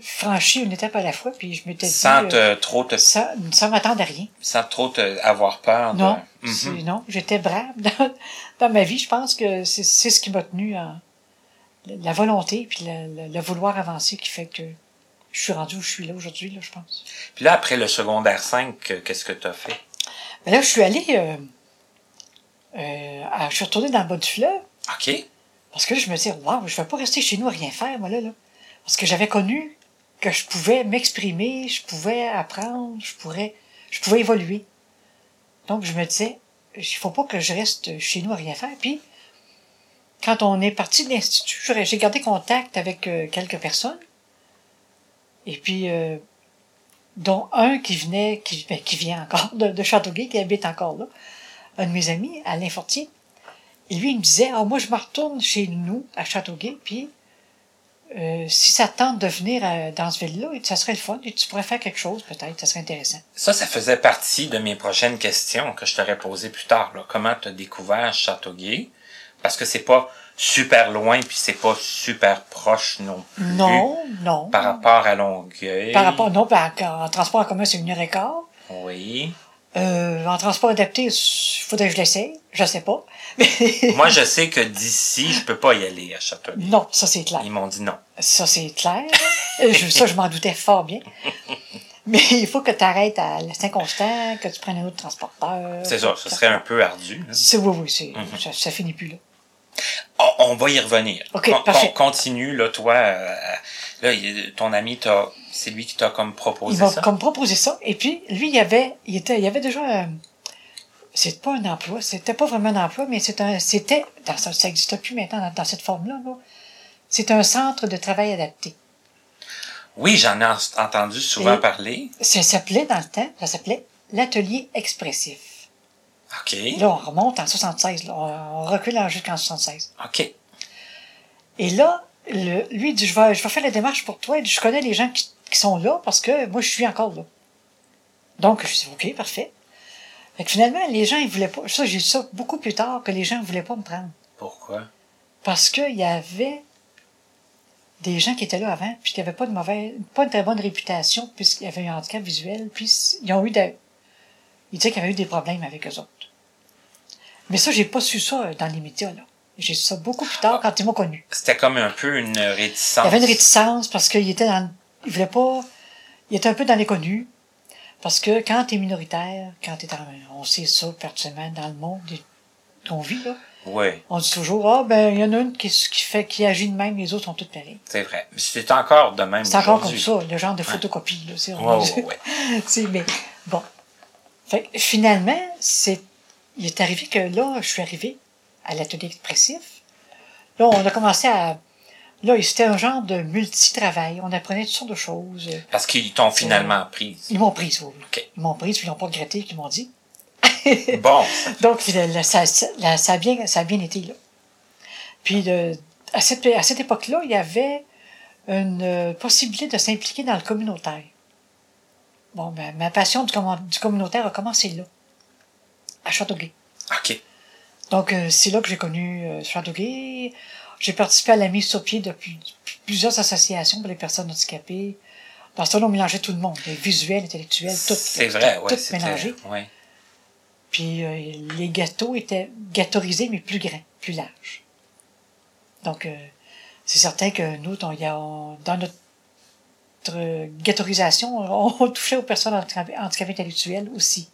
B: franchi une étape à la fois, puis je m'étais dit.
A: sans
B: euh,
A: trop te,
B: sans, sans m'attendre à rien.
A: sans trop te avoir peur. de-
B: Non,
A: Mhm.
B: c'est- non, j'étais brave dans, dans ma vie. Je pense que c'est c'est ce qui m'a tenu en la volonté puis le, le- le vouloir avancer qui fait que je suis rendu où je suis là aujourd'hui, là, je pense.
A: Puis là après le secondaire 5, euh, qu'est-ce que tu as fait?
B: Mais là, je suis allée, euh, euh, à- je suis retournée dans le bas du fleuve
A: OK.
B: parce que là, je me disais, waouh, je vais pas rester chez nous à rien faire, moi là, là. Parce que j'avais connu que je pouvais m'exprimer, je pouvais apprendre, je pourrais, je pouvais évoluer. Donc, je me disais, il faut pas que je reste chez nous à rien faire. Puis, quand on est parti de l'Institut, j'ai gardé contact avec euh, quelques personnes. Et puis, euh, dont un qui venait, qui, ben, qui vient encore de, de Châteauguay, qui habite encore là, un de mes amis, Alain Fortier. Et lui, il me disait, ah, moi, je me retourne chez nous, à Châteauguay, puis euh, si ça te tente de venir à- dans ce ville-là, ça serait le fun, et tu pourrais faire quelque chose, peut-être, ça serait intéressant.
A: Ça, ça faisait partie de mes prochaines questions que je t'aurais posées plus tard. Là. Comment tu as découvert Châteauguay? Parce que c'est pas super loin, puis c'est pas super proche non plus.
B: Non, non.
A: Par rapport à Longueuil.
B: Par rapport, non, par- en, transport en commun, c'est une heure et quart.
A: Oui.
B: Euh, en transport adapté, il faudrait que je l'essaye. Je sais pas.
A: Moi, je sais que d'ici, je peux pas y aller à Châteauguay.
B: non, ça c'est clair.
A: Ils m'ont dit non.
B: Ça c'est clair. Euh, je- ça, je m'en doutais fort bien. Mais il faut que tu arrêtes à Saint-Constant, que tu prennes un autre transporteur.
A: C'est ça, ce serait un peu ardu. hein.
B: C'est, oui, oui, c'est, ça, ça finit plus là.
A: On, on va y revenir.
B: Ok,
A: Con-
B: parfait.
A: con- continue, là, toi. euh, là, ton ami, c'est lui qui t'a comme
B: Il
A: proposé
B: m'a
A: ça.
B: comme proposé ça. Et puis, lui, il y avait, il était, il avait déjà, un- c'est pas un emploi, c'était pas vraiment un emploi, mais c'était, dans, ça, ça existe plus maintenant dans, dans cette forme-là, là. C'est un centre de travail adapté.
A: Oui, j'en ai en- entendu souvent
B: Et-
A: parler.
B: Ça s'appelait, dans le temps, ça s'appelait l'atelier expressif.
A: OK.
B: Là, on remonte en 76, là. On, recule en- jusqu'en 76.
A: OK.
B: Et là, le, lui, il dit, je vais, je vais faire la démarche pour toi. Il dit, je connais les gens qui, qui sont là parce que moi, je suis encore là. Donc, je dis, OK, parfait. Fait que finalement, les gens, ils voulaient pas. Ça, j'ai dit ça beaucoup plus tard que les gens ne voulaient pas me prendre.
A: Pourquoi?
B: Parce qu'il y avait des gens qui étaient là avant, puis qui n'avaient pas de mauvaise, pas une très bonne réputation, puisqu'il y avait un handicap visuel, puis ils ont eu des, ils disaient qu'il y avait eu des problèmes avec eux autres. Mais ça, j'ai pas su ça dans les médias, là. J'ai su ça beaucoup plus tard quand ils m'ont connu.
A: C'était comme un peu une réticence.
B: Il y avait une réticence parce qu'il était dans, il voulait pas, il était un peu dans l'inconnu. Parce que quand t'es minoritaire, quand t'es dans, on sait ça personnellement dans le monde qu'on vit, là,
A: Oui,
B: on dit toujours, ah, ben, il y en a une qui, qui fait, qui agit de même, les autres sont toutes pareilles.
A: c'est vrai. Mais C'est encore de même
B: C'est encore comme ça, le genre de photocopie, là. c'est-
A: Ouais, ouais,
B: mais, bon. Fait finalement, c'est, il est arrivé que là, je suis arrivé à l'atelier expressif. Là, on a commencé à, là, c'était un genre de multi-travail. On apprenait toutes sortes de choses.
A: Parce qu'ils t'ont finalement prise.
B: Ils m'ont prise, oui.
A: OK.
B: Ils m'ont prise, puis ils n'ont pas regretté, qu'ils m'ont dit.
A: Bon,
B: Donc, ça, ça, là, ça a bien, ça a bien été, là. Puis, de- à cette, à cette époque-là, il y avait une euh, possibilité de s'impliquer dans le communautaire. Bon, ben, ma passion du, du communautaire a commencé là, à Châteauguay.
A: OK.
B: Donc, euh, c'est là que j'ai connu euh, Châteauguay. J'ai participé à la mise sur pied de plus- plusieurs associations pour les personnes handicapées. Dans ce temps-là, on mélangeait tout le monde, les visuels, intellectuels, tout.
A: C'est vrai,
B: tout,
A: ouais.
B: tout mélangé.
A: ouais.
B: Puis euh, les gâteaux étaient gâteaurisés, mais plus grands, plus larges. Donc, euh, c'est certain que nous, on, y a- on- dans notre gâtaurisation, on, touchait aux personnes handicapées intellectuelles aussi.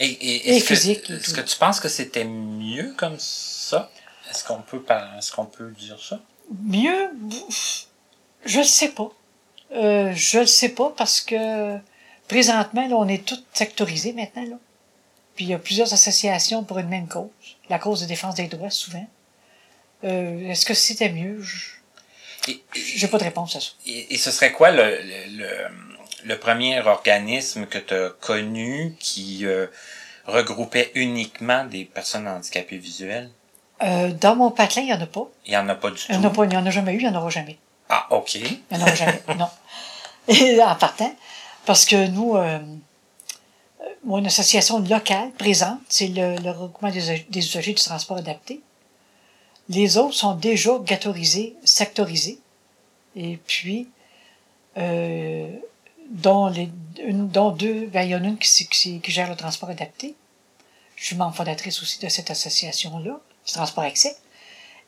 A: Et, et,
B: Et
A: est-ce que-
B: physique
A: Est-ce que tu penses que c'était mieux comme ça? Est-ce qu'on peut, est-ce qu'on peut dire ça?
B: Mieux, je le sais pas. Euh, je le sais pas parce que présentement, là, on est tous sectorisés maintenant. Là. Puis il y a plusieurs associations pour une même cause. La cause de défense des droits, souvent. Euh, Est-ce que c'était mieux? Je- J'ai pas de réponse à ça.
A: et, et ce serait quoi le, le, le, le premier organisme que tu as connu qui euh, regroupait uniquement des personnes handicapées visuelles?
B: Euh, dans mon patelin, il n'y en a pas.
A: Il n'y en a pas du
B: en
A: tout?
B: il n'y en a jamais eu, il n'y en aura jamais.
A: Ah, OK.
B: Il n'y en aura jamais. non. Et en partant, parce que nous, euh, une association locale présente, c'est le, le regroupement des, des usagers du transport adapté. Les autres sont déjà gâtorisés, sectorisés. Et puis, euh, dont, les, une, dont deux, ben, il y en a une qui, qui, qui gère le transport adapté. Je suis membre fondatrice aussi de cette association-là, du transport accès.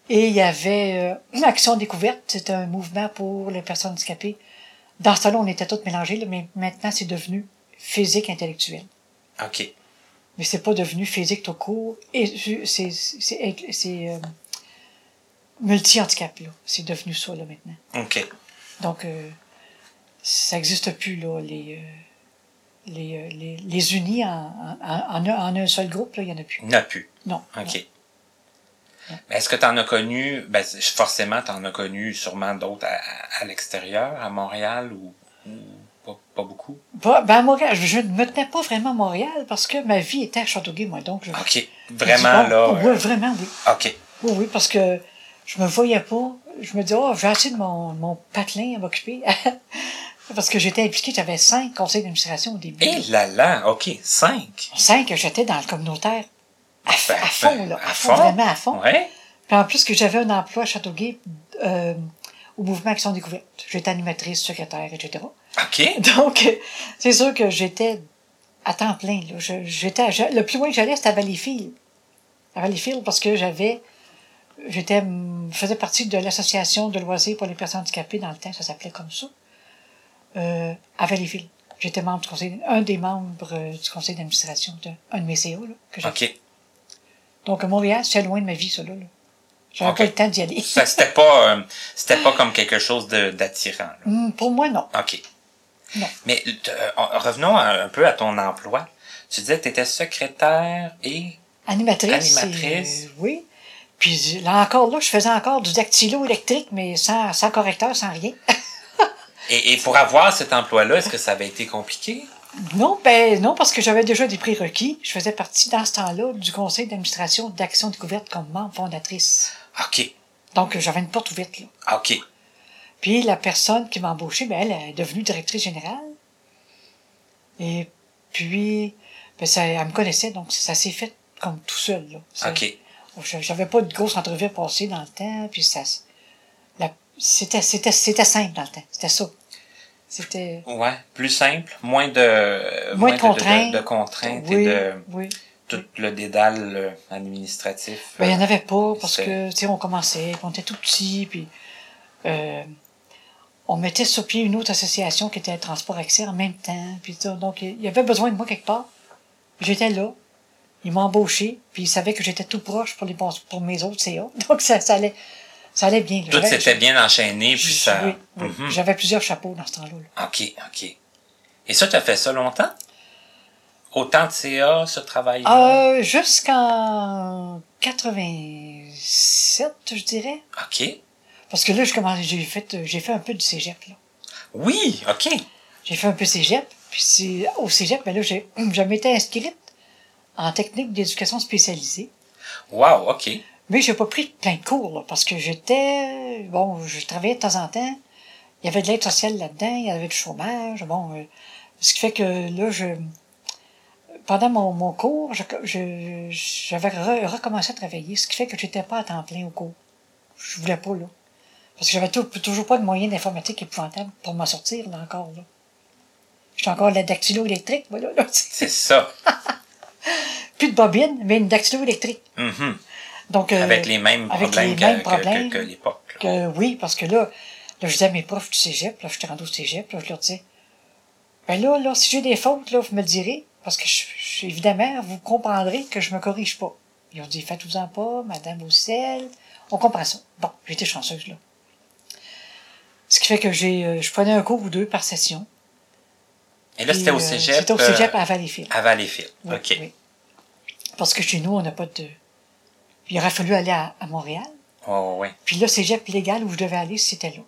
B: Et il y avait euh, Action Découverte, c'était un mouvement pour les personnes handicapées. Dans ce temps-là, on était tous mélangés, là, mais maintenant, c'est devenu physique intellectuel.
A: OK.
B: Mais c'est pas devenu physique tout court. Et c'est, c'est, c'est, euh, multi-handicap, là. C'est devenu ça, là, maintenant.
A: OK.
B: Donc, euh, ça n'existe plus, là, les, euh, les, euh, les, les unis en, en, en, un- en un seul groupe, là, il n'y en a plus.
A: Il n'y en a plus.
B: Non.
A: OK. Mais Est-ce que tu en as connu, ben, forcément, tu en as connu sûrement d'autres à, à- l'extérieur, à Montréal ou, ou pas, pas beaucoup?
B: Pas- ben, à Montréal, je ne me tenais pas vraiment à Montréal parce que ma vie était à Châteauguay, moi. Donc, je,
A: OK. Vraiment,
B: je dis,
A: là.
B: oh,
A: euh,
B: Oui, vraiment, oui.
A: OK.
B: Oui, oui, parce que je me voyais pas. Je me disais, oh, j'ai assez de mon, mon patelin à m'occuper. parce que j'étais impliquée, j'avais cinq conseils d'administration au début.
A: Et là là, OK. Cinq.
B: Cinq, j'étais dans le communautaire. À,
A: Ben,
B: à fond,
A: ben,
B: là.
A: à
B: À fond,
A: fond.
B: vraiment à fond.
A: Ouais.
B: Puis en plus que j'avais un emploi à Châteauguay euh, au mouvement Action Découverte. J'étais animatrice, secrétaire, etc.
A: OK.
B: Donc, c'est sûr que j'étais à temps plein. Là. Je- J'étais, je- le plus loin que j'allais, c'était à Valleyfield. À Valleyfield, parce que j'avais, j'étais, je faisais partie de l'association de loisirs pour les personnes handicapées dans le temps, ça s'appelait comme ça, euh, à Valleyfield. J'étais membre du conseil, un des membres euh, du conseil d'administration de un de mes CO, là, que j'ai
A: OK.
B: Donc, à Montréal, c'est loin de ma vie, ça, là. là. J'avais pas le temps d'y aller.
A: Ça, C'était pas, euh, c'était pas comme quelque chose de- d'attirant.
B: Hum, Pour moi, non.
A: OK.
B: Non.
A: Mais euh, revenons un peu à ton emploi. Tu disais que tu étais secrétaire et...
B: Animatrice.
A: Animatrice.
B: et, oui. Puis là encore, là, je faisais encore du dactylo électrique, mais sans, sans correcteur, sans rien.
A: Et, et pour avoir cet emploi-là, est-ce que ça avait été compliqué?
B: non, ben non, parce que j'avais déjà des prérequis. Je faisais partie, dans ce temps-là, du conseil d'administration d'Action Découverte comme membre fondatrice.
A: OK.
B: Donc, j'avais une porte ouverte, là.
A: OK.
B: Puis la personne qui m'a embauchée, ben, elle est devenue directrice générale. Et puis, ben, ça, elle me connaissait, donc ça s'est fait comme tout seul. Là. Ça-
A: OK.
B: J'avais pas de grosse entrevue à passer dans le temps, puis ça, c'était, c'était, c'était simple dans le temps. C'était ça. C'était,
A: Ouais. Plus simple, moins de...
B: Moins de contraintes.
A: De, contraintes
B: oui,
A: et de
B: oui.
A: tout le dédale euh, administratif.
B: Ben, il y
A: euh,
B: en avait pas, parce que, tu sais, on commençait, on était tout petit, puis, euh, on mettait sur pied une autre association qui était Transport Accès en même temps, puis. Donc, il y avait besoin de moi quelque part. J'étais là. Ils m'ont embauché, puis ils savaient que j'étais tout proche pour les pour mes autres CA. Donc, ça, ça allait, ça allait bien.
A: Tout s'était bien enchaîné, puis ça...
B: Oui, oui.
A: Mhm.
B: J'avais plusieurs chapeaux dans ce temps-là. là.
A: OK, OK. Et ça, tu as fait ça longtemps? Autant de CA, ce travail-là?
B: Euh, jusqu'en 87, je dirais.
A: OK.
B: Parce que là, j'ai fait, j'ai fait un peu du cégep, là.
A: Oui, OK.
B: J'ai fait un peu cégep. Puis c'est, au cégep, ben là, j'ai, je m'étais inscrite en technique d'éducation spécialisée.
A: Wow, OK.
B: Mais j'ai pas pris plein de cours, là, parce que j'étais, bon, je travaillais de temps en temps. Il y avait de l'aide sociale là-dedans, il y avait du chômage, bon, euh, ce qui fait que là, je, pendant mon, mon cours, je, je- j'avais re- recommencé à travailler, ce qui fait que j'étais pas à temps plein au cours. Je voulais pas, là. Parce que j'avais tou- toujours pas de moyens d'informatique épouvantable pour m'en sortir, là, encore, là. J'étais encore la dactylo électrique, voilà, là.
A: C'est ça.
B: Plus de bobine, mais une dactylo électrique.
A: Mhm.
B: Donc, euh,
A: Avec les mêmes
B: avec
A: problèmes,
B: les
A: que,
B: mêmes
A: que-
B: problèmes.
A: que, que l'époque.
B: oui, parce que là, là, je disais à mes profs du cégep, là, j'étais rendu au cégep, là, je leur disais, ben là, là, si j'ai des fautes, là, vous me le direz, parce que je, je- évidemment, vous comprendrez que je me corrige pas. Ils ont dit, faites-vous-en pas, madame Roussel, on comprend ça. Bon, j'étais chanceuse, là. Ce qui fait que j'ai, euh, je prenais un cours ou deux par session.
A: Et là, c'était au
B: euh,
A: cégep.
B: C'était au
A: euh,
B: cégep à Valleyfield.
A: à Valleyfield.
B: Oui,
A: OK.
B: oui. Parce que chez nous, on n'a pas de... Il aurait fallu aller à, à Montréal.
A: Oh, ouais.
B: Puis là, cégep légal où je devais aller, c'était là.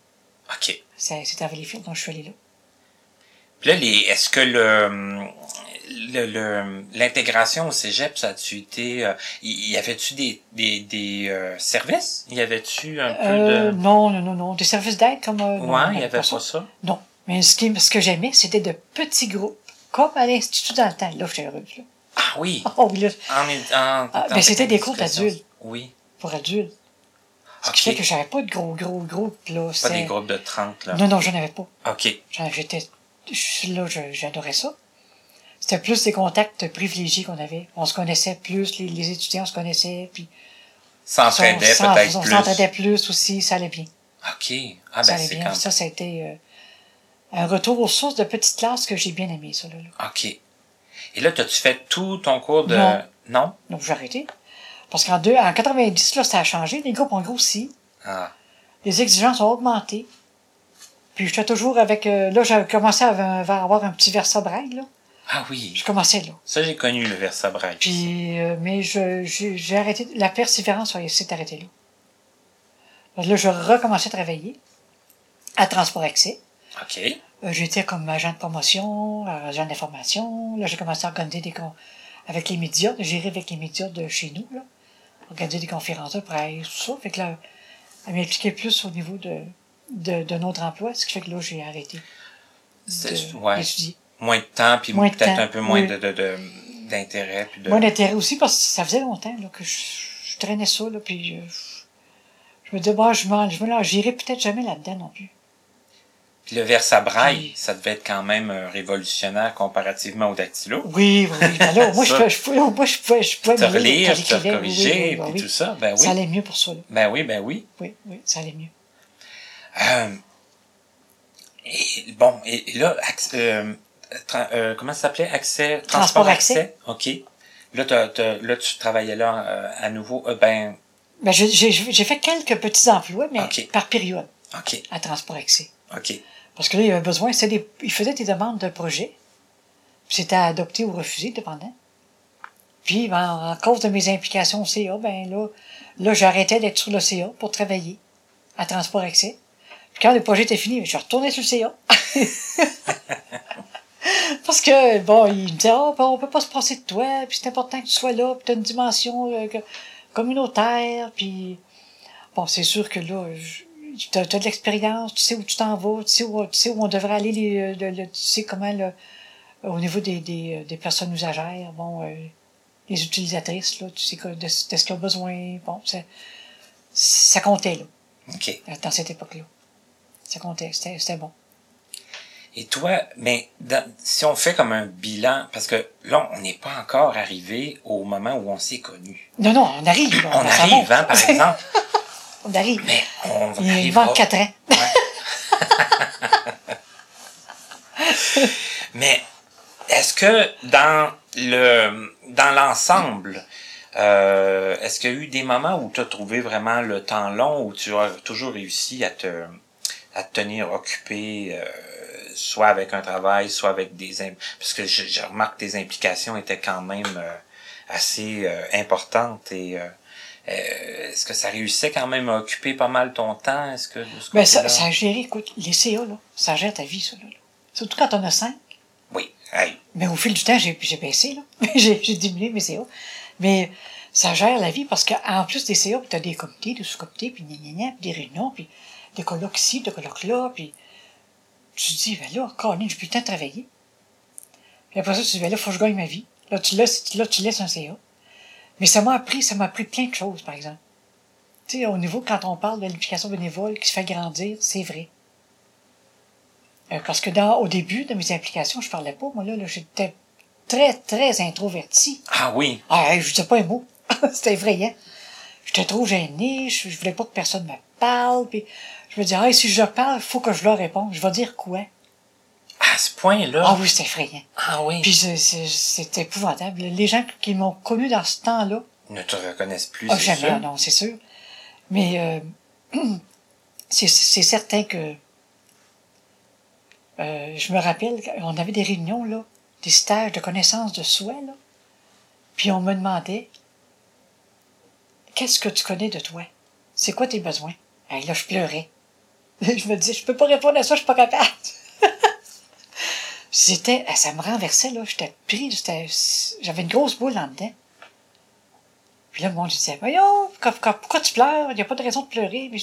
A: OK.
B: C'était à Valleyfield, donc je suis allée là.
A: Puis là, les, est-ce que le, le, le- l'intégration au cégep, ça a-tu été, euh, y, avait-tu des, des, des euh, services? Y avait-tu un peu
B: Euh,
A: de...
B: non, non, non, non. Des services d'aide comme. euh,
A: Ouais, il
B: n'avait
A: y avait pas ça.
B: Non. Mais ce, qui, ce que j'aimais, c'était de petits groupes. Comme à l'Institut dans le temps. Là, j'étais heureuse. Là.
A: Ah oui.
B: Oh, oui, là,
A: En, en,
B: Ah,
A: en
B: ben, c'était des cours d'adultes.
A: Oui.
B: pour adultes. Ce qui fait que j'avais pas de gros, gros groupes. Là.
A: Pas des groupes de 30, là.
B: Non, non, j'en avais pas.
A: OK.
B: J'étais. Là, j'adorais ça. C'était plus des contacts privilégiés qu'on avait. On se connaissait plus, les, les étudiants se connaissaient, puis
A: S'entraidait
B: on s'en-
A: peut-être
B: on
A: plus.
B: s'entraidait plus aussi, ça allait bien.
A: OK. Ah,
B: ça
A: ben,
B: allait
A: c'est
B: bien.
A: quand
B: Ça, ça a été euh, un retour aux sources de petites classes que j'ai bien aimé, ça, là. là.
A: OK. Et là, t'as-tu fait tout ton cours de...
B: Non.
A: Non?
B: Donc, j'ai arrêté. Parce qu'en deux- en 90, là, ça a changé. Les groupes ont grossi.
A: Ah.
B: Les exigences ont augmenté. Puis, j'étais toujours avec... euh, là, j'avais commencé à avoir- un petit versa-braille, là.
A: Ah oui.
B: Je commençais là.
A: Ça, j'ai connu le versabraille.
B: Puis, euh, mais je, j'ai j'ai arrêté... La persévérance s'est arrêtée là. Là, je recommençais à travailler à Transport Accès.
A: OK.
B: Euh, J'étais comme agent de promotion, agent d'information. Là, j'ai commencé à organiser des avec les médias, gérer avec les médias de chez nous, là. Organiser des conférences de presse, tout ça. Fait que là, elle m'impliquait plus au niveau de, de, de notre emploi, ce qui fait que là, j'ai arrêté de-
A: ouais.
B: d'étudier.
A: Moins de temps, puis
B: Moins de
A: peut-être un peu moins
B: oui.
A: de, de, de- d'intérêt. puis de...
B: Moi, l'intérêt aussi, parce que ça faisait longtemps là, que je, je traînais ça, là, puis euh, je me disais, bon, je, m'en- je me j'irai peut-être jamais là-dedans non plus.
A: Puis le versabraille,
B: Puis-
A: ça devait être quand même euh, révolutionnaire comparativement au dactylo.
B: Oui, oui, oui. Ben là, moi, je
A: Ça.
B: je pouvais, moi, je pouvais, je pouvais
A: Te relire, te corriger,
B: oui,
A: puis tout ça. Ben
B: Ça
A: oui.
B: allait mieux pour ça, là.
A: Ben oui, ben oui.
B: Oui, oui, ça allait mieux.
A: Euh, et, bon, et, et là, euh, euh, comment ça s'appelait? Accès, transport,
B: Transport
A: accès? OK. Là, là, tu travaillais là à nouveau. Ben,
B: Ben, j'ai, fait quelques petits emplois, mais par période,
A: OK,
B: à Transport Accès.
A: OK.
B: Parce que là, il avait besoin, des, il faisait des demandes de projet. C'était à adopter ou refuser, dépendant. Puis, ben, en cause de mes implications au CA, ben là, là, j'arrêtais d'être sur le CA pour travailler à Transport Accès. Puis quand le projet était fini, je suis retourné sur le CA. Parce que, bon, il me disait, oh, ben, on peut pas se passer de toi, puis c'est important que tu sois là, puis tu as une dimension euh, communautaire, puis bon, c'est sûr que là, tu as, de l'expérience, tu sais où tu t'en vas, tu sais où, tu sais où on devrait aller, les, euh, le- le- tu sais comment, là, au niveau des, des, euh, des personnes usagères, bon, euh, les utilisatrices, là, tu sais que- de, de ce qu'ils ont besoin, bon, ça, ça comptait, là,
A: OK.
B: dans cette époque-là. Ça comptait, c'était c'était bon.
A: Et toi, mais dans- si on fait comme un bilan, parce que là, on n'est pas encore arrivé au moment où on s'est connus.
B: Non, non, on arrive.
A: On
B: ça
A: arrive, hein, par exemple.
B: on arrive.
A: Mais on
B: Il
A: arrivera.
B: manque quatre ans.
A: Mais est-ce que dans le dans l'ensemble, euh, est-ce qu'il y a eu des moments où tu as trouvé vraiment le temps long, où tu as toujours réussi à te à te tenir occupé, euh, soit avec un travail, soit avec des parce que je, je remarque que tes implications étaient quand même euh, assez euh, importantes et euh, est-ce que ça réussissait quand même à occuper pas mal ton temps? Est-ce que ce
B: Ben, ça, ça gère, écoute, les CA, là, ça gère ta vie, ça, là. Surtout quand on a cinq.
A: Oui. Hey.
B: Mais au fil du temps, j'ai j'ai baissé, là. j'ai diminué mes CA. Mais ça gère la vie parce qu'en plus des CA, tu as des comités, des sous-comités, puis gna, gna, gna, puis des réunions, puis des colloques ici, des colloques là, puis tu te dis, ben là, Caroline, j'ai plus le temps de travailler. Puis après ça, tu te dis, ben là, faut que je gagne ma vie. Là, tu laisses, là, tu laisses un CA. Mais ça m'a appris, ça m'a appris plein de choses, par exemple. Tu sais, au niveau, quand on parle de l'implication bénévole qui se fait grandir, c'est vrai. Euh, parce que dans, au début de mes implications, je parlais pas. Moi, là, là j'étais très, très introverti.
A: Ah oui.
B: Ah, je disais pas un mot. C'était effrayant. J'étais trop gêné. Je, je voulais pas que personne me parle. Puis je me disais, ah, si je parle, faut que je leur réponde. Je vais dire quoi?
A: À ce point-là.
B: Ah oui, c'était effrayant.
A: Ah oui.
B: Puis c'est- c'est- épouvantable. Les gens qui m'ont connu dans ce temps-là,
A: ne te reconnaissent plus.
B: ah,
A: c'est
B: jamais,
A: sûr.
B: non, c'est sûr. Mais euh, c'est c'est certain que euh, je me rappelle qu'on avait des réunions, là, des stages de connaissance de soi, là. Puis on me demandait Qu'est-ce que tu connais de toi? C'est quoi tes besoins? Et là, je pleurais. Je me disais, je peux pas répondre à ça, je suis pas capable. C'était, ça me renversait, là. J'étais pris, j'avais une grosse boule en dedans. Puis là, le monde disait, voyons, quand- pourquoi tu pleures? Il n'y a pas de raison de pleurer. Mais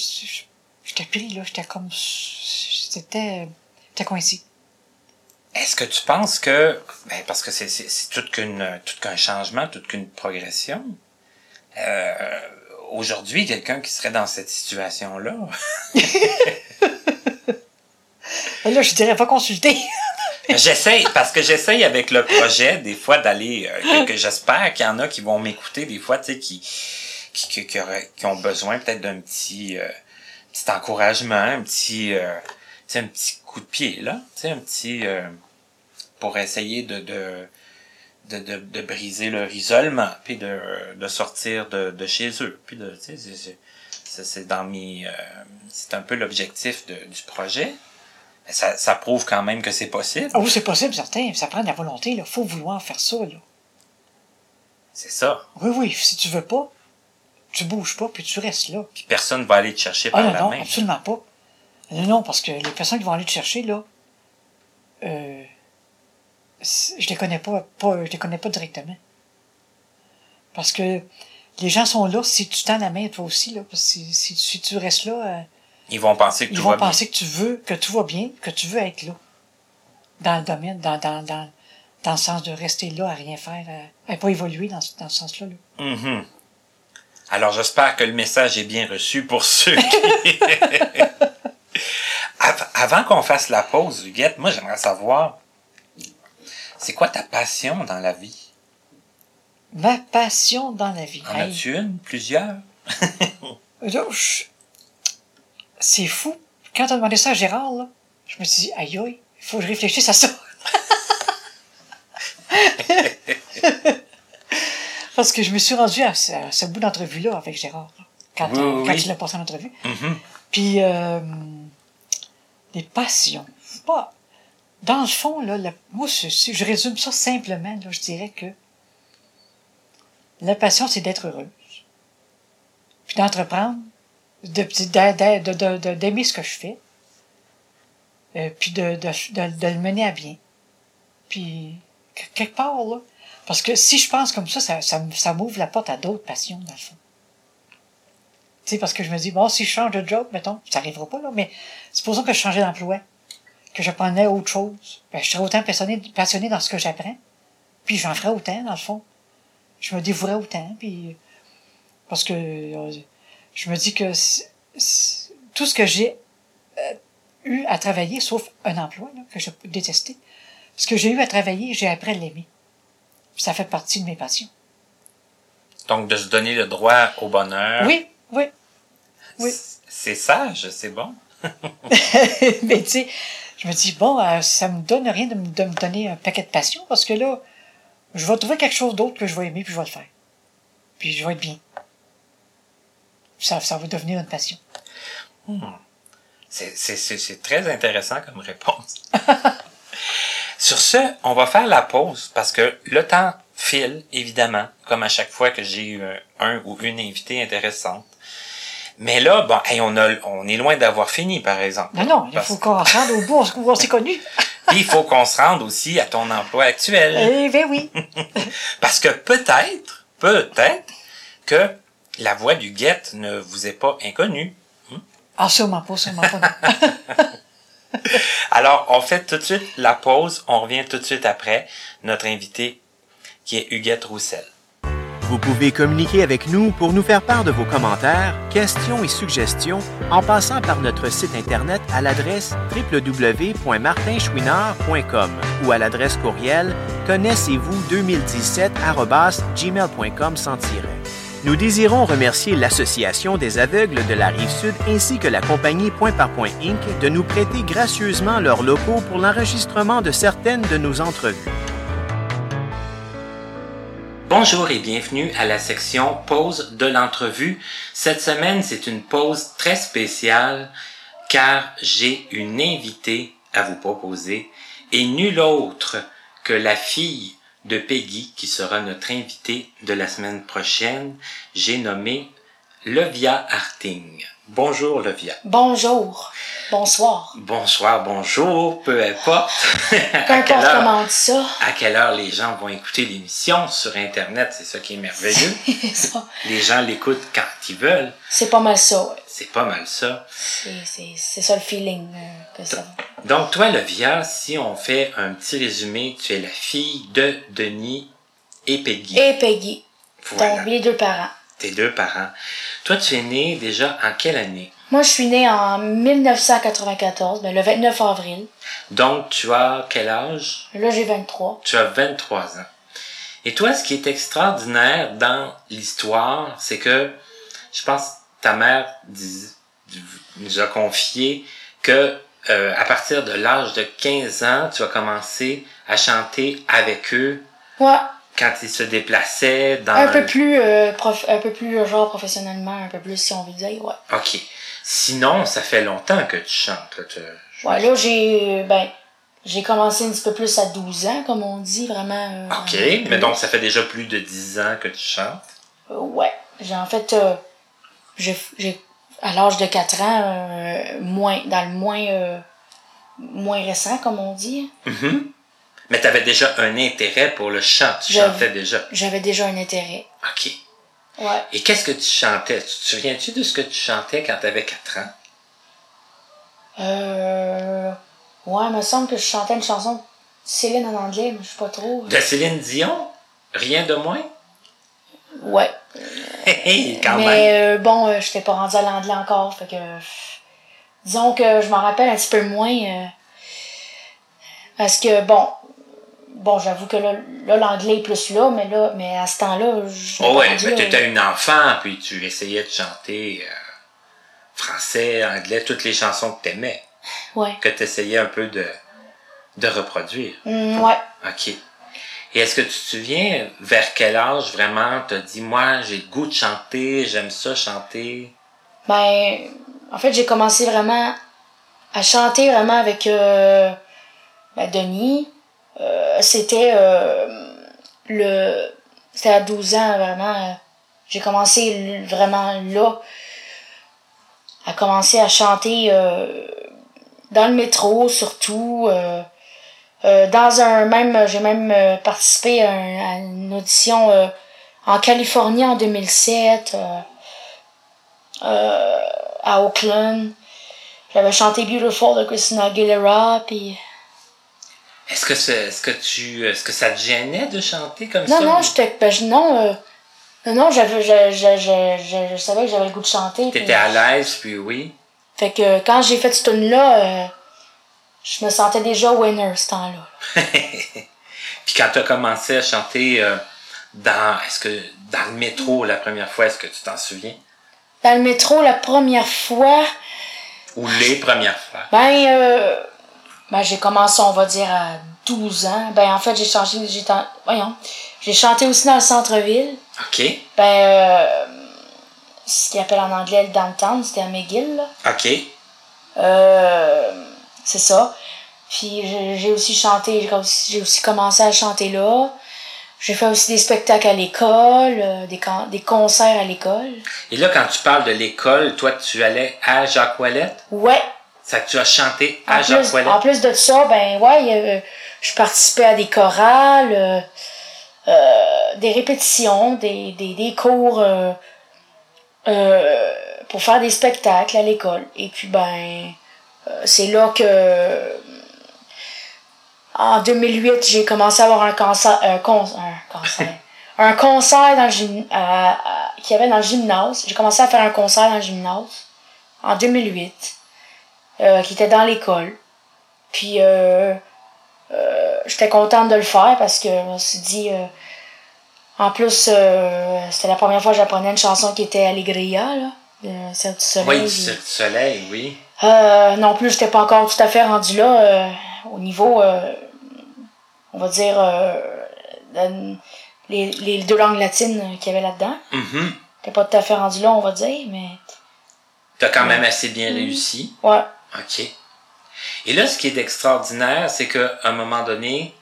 B: j'étais pris, là, j'étais comme, c'était, j'étais coincé.
A: Est-ce que tu penses que, ben, parce que c'est, c'est, c'est tout qu'une, tout qu'un changement, toute qu'une progression, euh, aujourd'hui, quelqu'un qui serait dans cette situation-là,
B: là, je dirais pas consulter.
A: J'essaye, parce que j'essaye avec le projet, des fois, d'aller, euh, que, j'espère qu'il y en a qui vont m'écouter, des fois, tu sais, qui, qui, qui, qui, ont besoin peut-être d'un petit, euh, petit encouragement, un petit, euh, un petit coup de pied, là, tu sais, un petit, euh, pour essayer de, de, de, de, briser leur isolement, puis de, de sortir de, de chez eux, de, c'est- dans mes, euh, c'est un peu l'objectif du projet. Ça, ça prouve quand même que c'est possible.
B: Ah oui, c'est possible, certain. Ça prend de la volonté, là. Faut vouloir faire ça, là.
A: C'est ça.
B: Oui, oui, si tu veux pas, tu bouges pas, puis tu restes là.
A: Puis personne va aller te chercher
B: Ah
A: par
B: non,
A: la
B: non,
A: main.
B: absolument pas. Non, non, parce que les personnes qui vont aller te chercher, là, euh, je les connais pas, pas, je les connais pas directement. Parce que les gens sont là si tu tends la main, toi aussi, là. Parce que si, si, si tu restes là, euh,
A: Ils vont penser que
B: ils
A: tout
B: vont
A: va bien.
B: penser que tu veux, que tout va bien, que tu veux être là. Dans le domaine, dans, dans, dans, dans le sens de rester là, à rien faire, à, à pas évoluer dans, ce- dans ce sens-là, là.
A: Mhm. Alors j'espère que le message est bien reçu pour ceux qui... Av- avant qu'on fasse la pause, Huguette, moi j'aimerais savoir, c'est quoi ta passion dans la vie?
B: Ma passion dans la vie.
A: En as-tu une? Plusieurs?
B: je- C'est fou. Quand on a demandé ça à Gérard, là, je me suis dit, aïe aïe, il faut que je réfléchisse à ça. Parce que je me suis rendu à ce, à ce bout d'entrevue-là avec Gérard, là, quand,
A: Oui,
B: on-
A: oui,
B: quand
A: oui.
B: il a passé en entrevue.
A: Mhm.
B: Puis, euh, des passions. Pas, dans le fond, là, la- moi, si je résume ça simplement, là, je dirais que la passion, c'est d'être heureuse. Puis d'entreprendre, de- d'a- d'a- de- d'aimer ce que je fais, euh, puis de, le mener à bien. Puis, que- quelque part, là, parce que si je pense comme ça, ça, ça, m'ouvre la porte à d'autres passions, dans le fond. Tu sais, parce que je me dis, bon, si je change de job, mettons, ça arrivera pas, là, mais supposons que je changeais d'emploi, que j'apprenais autre chose, ben, je serais autant passionné, passionné dans ce que j'apprends, puis j'en ferais autant, dans le fond. Je me dévouerais autant, puis parce que euh, je me dis que tout ce que j'ai euh, eu à travailler, sauf un emploi là, que je détester, ce que j'ai eu à travailler, j'ai appris à l'aimer. Ça fait partie de mes passions.
A: Donc, de se donner le droit au bonheur.
B: Oui, oui. oui.
A: C'est sage, c'est bon.
B: Mais tu sais, je me dis, bon, euh, ça me donne rien de me, de me donner un paquet de passion parce que là, je vais trouver quelque chose d'autre que je vais aimer puis je vais le faire. Puis je vais être bien. Ça, ça va devenir une passion.
A: C'est- C'est très intéressant comme réponse. Sur ce, on va faire la pause parce que le temps file, évidemment, comme à chaque fois que j'ai eu un, ou une invitée intéressante. Mais là, bon, hey, on, a, on est loin d'avoir fini, par exemple.
B: Non, non, il
A: Parce-
B: faut qu'on se rende au bout où on s'est connus.
A: Puis il faut qu'on se rende aussi à ton emploi actuel.
B: Eh bien oui.
A: Parce que peut-être, peut-être que la voix du guette ne vous est pas inconnue.
B: Ah, sûrement pas, sûrement pas.
A: Alors, on fait tout de suite la pause. On revient tout de suite après. Notre invité, qui est Huguette Roussel.
C: Vous pouvez communiquer avec nous pour nous faire part de vos commentaires, questions et suggestions en passant par notre site Internet à l'adresse www.martinchouinard.com ou à l'adresse courriel connaissez-vous 2017-gmail.com sans tiret. Nous désirons remercier l'Association des aveugles de la Rive-Sud ainsi que la compagnie Point par Point Inc. de nous prêter gracieusement leurs locaux pour l'enregistrement de certaines de nos entrevues.
A: Bonjour et bienvenue à la section pause de l'entrevue. Cette semaine, c'est une pause très spéciale car j'ai une invitée à vous proposer et nulle autre que la fille de Peggy qui sera notre invitée de la semaine prochaine. J'ai nommé Levia Harting. Bonjour Levia.
D: Bonjour. Bonsoir.
A: Bonsoir, bonjour, peu importe.
D: Peu
A: à, quelle
D: importe
A: heure,
D: comment on dit ça.
A: à quelle heure les gens vont écouter l'émission sur Internet, c'est ça qui est merveilleux.
D: Ça,
A: Les gens l'écoutent quand ils veulent.
D: C'est pas mal ça, ouais.
A: C'est pas mal ça.
D: C'est ça le feeling euh, que ça.
A: Donc, toi, Levia, si on fait un petit résumé, tu es la fille de Denis et Peggy.
D: Et Peggy.
A: Voilà,
D: Donc, les deux parents.
A: tes deux parents. Toi, tu es né déjà en quelle année?
D: Moi, je suis née en 1994, ben, le 29 avril.
A: Donc, tu as quel âge?
D: Là, j'ai 23.
A: Tu as 23 ans. Et toi, ce qui est extraordinaire dans l'histoire, c'est que je pense ta mère dis- nous a confié que euh, à partir de l'âge de 15 ans, tu as commencé à chanter avec eux
D: Ouais,
A: quand ils se déplaçaient dans
D: un peu plus, euh, prof- un peu plus, euh, genre, professionnellement, un peu plus, si on veut dire, ouais.
A: OK. Sinon, ça fait longtemps que tu chantes. Là, tu-
D: Ouais, là, j'ai, ben, j'ai commencé un petit peu plus à 12 ans, comme on dit, vraiment. euh,
A: OK,
D: vraiment
A: mais donc ça fait déjà plus de 10 ans que tu chantes?
D: Ouais. J'ai en fait, j'ai, à l'âge de 4 ans, euh, moins, dans le moins, euh, moins récent, comme on dit,
A: Mhm. Mais tu avais déjà un intérêt pour le chant. Tu chantais déjà.
D: j'avais déjà un intérêt.
A: OK.
D: Ouais.
A: Et qu'est-ce que tu chantais? Tu te souviens-tu de ce que tu chantais quand tu avais 4 ans?
D: Euh, ouais, il me semble que je chantais une chanson de Céline en anglais, mais je sais pas trop.
A: De Céline Dion? Rien de moins?
D: Ouais.
A: Quand même.
D: mais euh, bon, euh, j'étais pas rendue à l'anglais encore, fait que. disons que je m'en rappelle un petit peu moins. euh, parce que, bon, bon, j'avoue que là, l'anglais est plus là, mais là, mais à ce temps-là, je
A: Oh ouais, mais
D: là.
A: t'étais une enfant, puis tu essayais de chanter euh, français, anglais, toutes les chansons que t'aimais,
D: Ouais.
A: que t'essayais un peu de, de reproduire.
D: Mm, ouais.
A: OK. Et est-ce que tu te souviens vers quel âge vraiment t'as dit, moi, j'ai le goût de chanter, j'aime ça chanter?
D: Ben, en fait, j'ai commencé vraiment à chanter vraiment avec euh, ben, Denis. Euh, c'était euh, le. C'était à 12 ans, vraiment. j'ai commencé vraiment là à commencer à chanter dans le métro, surtout. Euh, dans un même. J'ai même euh, participé à, un- à une audition euh, en Californie en 2007. euh, euh, à Oakland. J'avais chanté Beautiful de Christina Aguilera, puis...
A: Est-ce que, c'est- est-ce que tu, est-ce que ça te gênait de chanter comme ça?
D: Non, non, j'étais... Ben, je- non, non, non, j'avais, je, je, je, je, savais que j'avais le goût de chanter.
A: T'étais à l'aise, puis oui.
D: Fait que quand j'ai fait ce tune-là, euh, je me sentais déjà winner ce temps-là.
A: Puis quand t'as commencé à chanter euh, dans, est-ce que, dans le métro la première fois, est-ce que tu t'en souviens?
D: Dans le métro, la première fois,
A: Ou les premières fois?
D: ben, euh, ben j'ai commencé, on va dire, à 12 ans. Ben, en fait, j'ai changé, j'ai, voyons, j'ai chanté aussi dans le centre-ville.
A: OK.
D: Ben, euh, ce qu'ils appellent en anglais le downtown, c'était à McGill, là.
A: OK.
D: Euh, c'est ça. Puis j'ai aussi chanté, j'ai aussi, j'ai aussi commencé à chanter là. J'ai fait aussi des spectacles à l'école, euh, des, des concerts à l'école.
A: Et là, quand tu parles de l'école, toi, tu allais à Jacques Ouellette?
D: Ouais.
A: Ça que tu as chanté
D: En
A: à Jacques
D: plus, en plus de ça, ben ouais, avait- je participais à des chorales, euh, euh, des répétitions, des, des, des cours euh, euh, pour faire des spectacles à l'école. Et puis ben, euh, c'est là que en 2008, j'ai commencé à avoir un cancer, un, con- un cancer, un concert dans le à- qu'il y avait dans le gymnase. J'ai commencé à faire un concert dans le gymnase en 2008 euh, qui était dans l'école. Puis euh, euh, j'étais contente de le faire parce que je me suis dit euh, en plus euh, c'était la première fois que j'apprenais une chanson qui était Allegria là, de Cirque du Soleil.
A: Oui, Cirque du Soleil, oui.
D: Euh, non plus, j'étais pas encore tout à fait rendu là euh, au niveau, euh, on va dire, les, les deux langues latines qu'il y avait là-dedans.
A: Mhm.
D: J'étais pas tout à fait rendu là, on va dire, mais
A: T'as quand même assez bien réussi.
D: ouais.
A: OK. Et là, ce qui est extraordinaire, c'est qu'à un moment donné,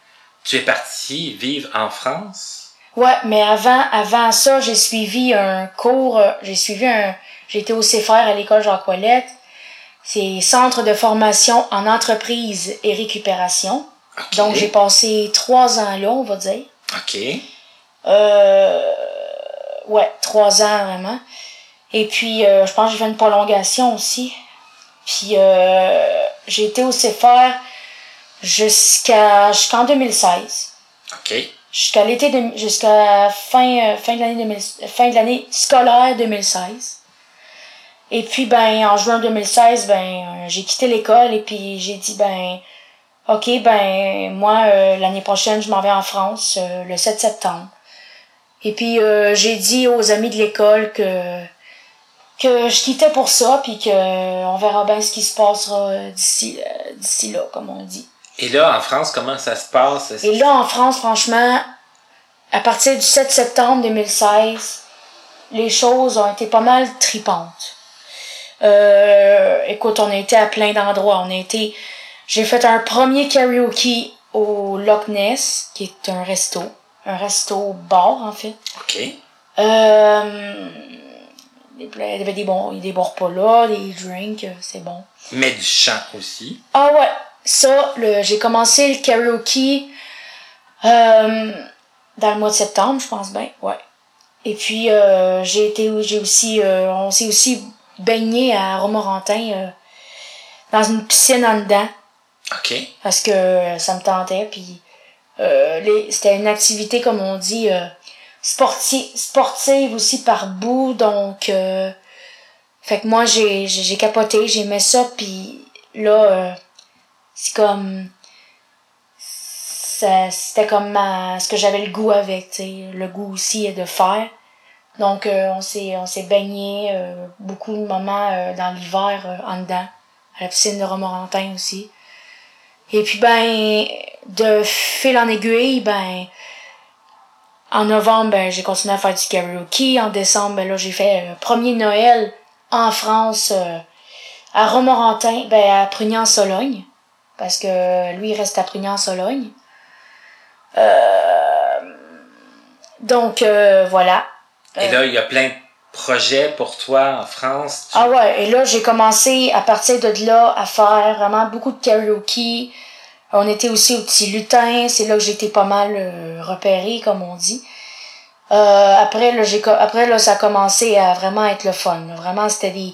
A: tu es parti vivre en France.
D: Ouais, mais avant, avant ça, j'ai suivi un cours, j'ai suivi un, j'ai été au CFR à l'école Jacques Ouellette. C'est Centre de formation en entreprise et récupération. Donc, j'ai passé trois ans là, on va dire.
A: OK.
D: Euh, ouais, trois ans vraiment. Et puis, euh, je pense que j'ai fait une prolongation aussi. Puis, euh, j'ai été au CFR jusqu'à jusqu'en 2016.
A: OK.
D: Jusqu'à l'été, jusqu'à fin, euh, fin de l'année 2000 fin de l'année scolaire 2016. Et puis, ben, en juin 2016, ben, euh, j'ai quitté l'école et puis j'ai dit, ben, ok, ben, moi, euh, l'année prochaine, je m'en vais en France euh, le 7 septembre. Et puis, euh, j'ai dit aux amis de l'école que, que je quittais pour ça, puis que on verra bien ce qui se passera d'ici, d'ici là, comme on dit.
A: Et là, en France, comment ça se passe?
D: Et là, en France, franchement, à partir du 7 septembre 2016, les choses ont été pas mal tripantes. Euh, écoute, on a été à plein d'endroits. On a été. J'ai fait un premier karaoke au Loch Ness, qui est un resto. Un resto bar, en fait.
A: OK.
D: Euh, il y avait des bons, des bons repas là, des drinks, c'est bon.
A: Mais du chant aussi.
D: Ah ouais, ça, j'ai commencé le karaoke euh, dans le mois de septembre, je pense bien, ouais. Et puis euh, j'ai été, j'ai aussi, euh, on s'est aussi baigné à Romorantin euh, dans une piscine en dedans
A: OK.
D: parce que ça me tentait. Puis euh, c'était une activité comme on dit euh, sporti- sportive aussi par bout, donc euh, Fait que moi, j'ai, j'ai, j'ai capoté, j'aimais ça, puis là, euh, c'est comme... C'était comme ma- ce que j'avais le goût avec, tu sais, le goût aussi de faire. Donc, euh, on s'est on s'est baigné euh, beaucoup de moments euh, dans l'hiver euh, en dedans, à la piscine de Romorantin aussi. Et puis, ben, de fil en aiguille, ben, en novembre, ben, j'ai continué à faire du karaoke. En décembre, ben, là, j'ai fait le premier Noël en France, euh, à Romorantin, ben, à Prugnan-Sologne. Parce que lui, il reste à Prugnan-Sologne. Euh, donc, euh, voilà.
A: Et là, il y a plein de projets pour toi en France. Tu-
D: Ah ouais, et là, j'ai commencé à partir de là à faire vraiment beaucoup de karaoke. On était aussi au petit lutin, c'est là que j'étais pas mal euh, repérée, comme on dit. Euh, après, là, j'ai, après, là, ça a commencé à vraiment être le fun. Vraiment, c'était des,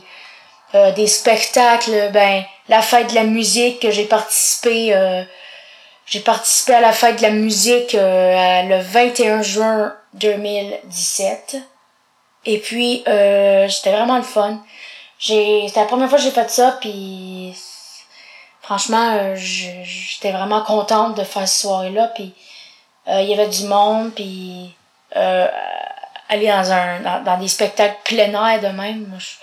D: euh, des spectacles, ben, la fête de la musique que j'ai participé, euh, j'ai participé à la fête de la musique euh, le 21 juin 2017. Et puis, euh, c'était vraiment le fun. J'ai, c'était la première fois que j'ai fait ça, puis franchement, euh, j'étais vraiment contente de faire cette soirée-là. Puis euh, il y avait du monde, puis euh, aller dans un dans, dans des spectacles plein air de même, moi, je-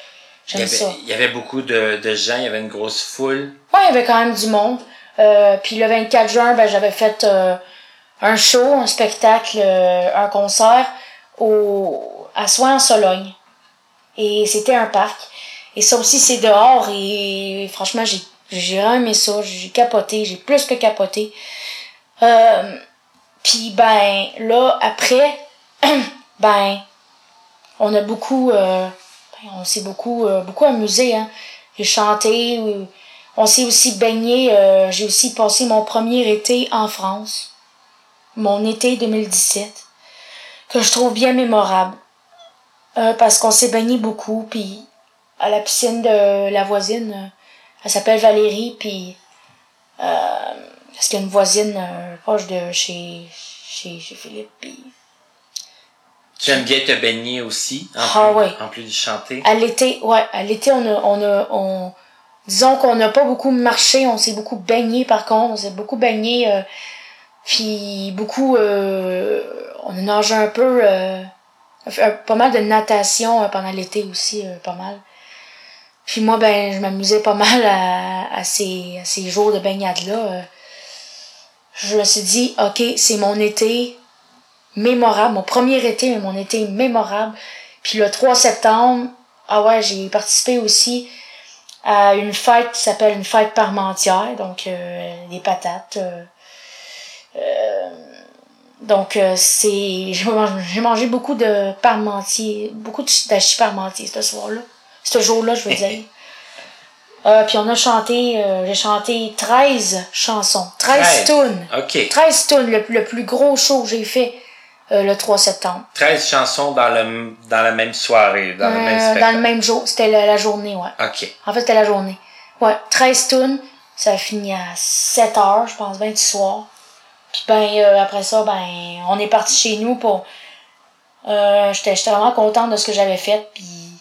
A: il, y
D: j'aime ça.
A: il y avait beaucoup de, de gens, il y avait une grosse foule.
D: Ouais, il y avait quand même du monde. Euh, puis le 24 juin, ben, j'avais fait un show, un spectacle, un concert au, à Soins-en-Sologne. Et c'était un parc. Et ça aussi, c'est dehors. Et franchement, j'ai j'ai aimé ça. J'ai capoté. J'ai plus que capoté. Euh, puis ben, là, après, ben, on a beaucoup... euh, ben, on s'est beaucoup, euh, beaucoup amusé. Hein. J'ai chanté... on s'est aussi baigné. euh, J'ai aussi passé mon premier été en France. Mon été 2017. Que je trouve bien mémorable. Euh, parce qu'on s'est baigné beaucoup. Puis à la piscine de la voisine, euh, elle s'appelle Valérie. Puis euh, parce qu'il y a une voisine euh, proche de chez, chez, chez Philippe. Puis
A: Tu aimes bien te baigner aussi, en,
D: Ah
A: plus,
D: ouais.
A: en plus de chanter?
D: À l'été, ouais, à l'été, on a, on a, on, disons qu'on n'a pas beaucoup marché, on s'est beaucoup baigné par contre, on s'est beaucoup baigné, euh, puis beaucoup, on a nagé un peu, pas mal de natation euh, pendant l'été aussi, euh, pas mal. Puis moi, ben, je m'amusais pas mal à, à ces, à ces jours de baignade-là. euh. Je me suis dit, ok, c'est mon été mémorable, mon premier été, mais mon été mémorable. Puis le 3 septembre, ah ouais, j'ai participé aussi à une fête qui s'appelle une fête parmentière, donc euh, des patates. euh, euh, donc euh, c'est j'ai mangé, beaucoup de parmentier, beaucoup de- d'hachis parmentier ce soir-là, ce jour-là, je veux dire. Euh, puis on a chanté, euh, j'ai chanté 13 chansons, 13
A: 13.
D: tunes.
A: OK.
D: 13 tunes, le, le plus gros show que j'ai fait euh, le 3 septembre.
A: 13 chansons dans, le, dans la même soirée, dans le même
D: Euh,
A: spectacle.
D: dans le même jour. C'était la, la journée, ouais.
A: OK.
D: En fait, c'était la journée. Ouais, 13 tunes. Ça a fini à 7 heures, je pense, bien du soir. Puis ben, euh, après ça, ben, on est parti chez nous pour... Euh, j'étais vraiment contente de ce que j'avais fait, puis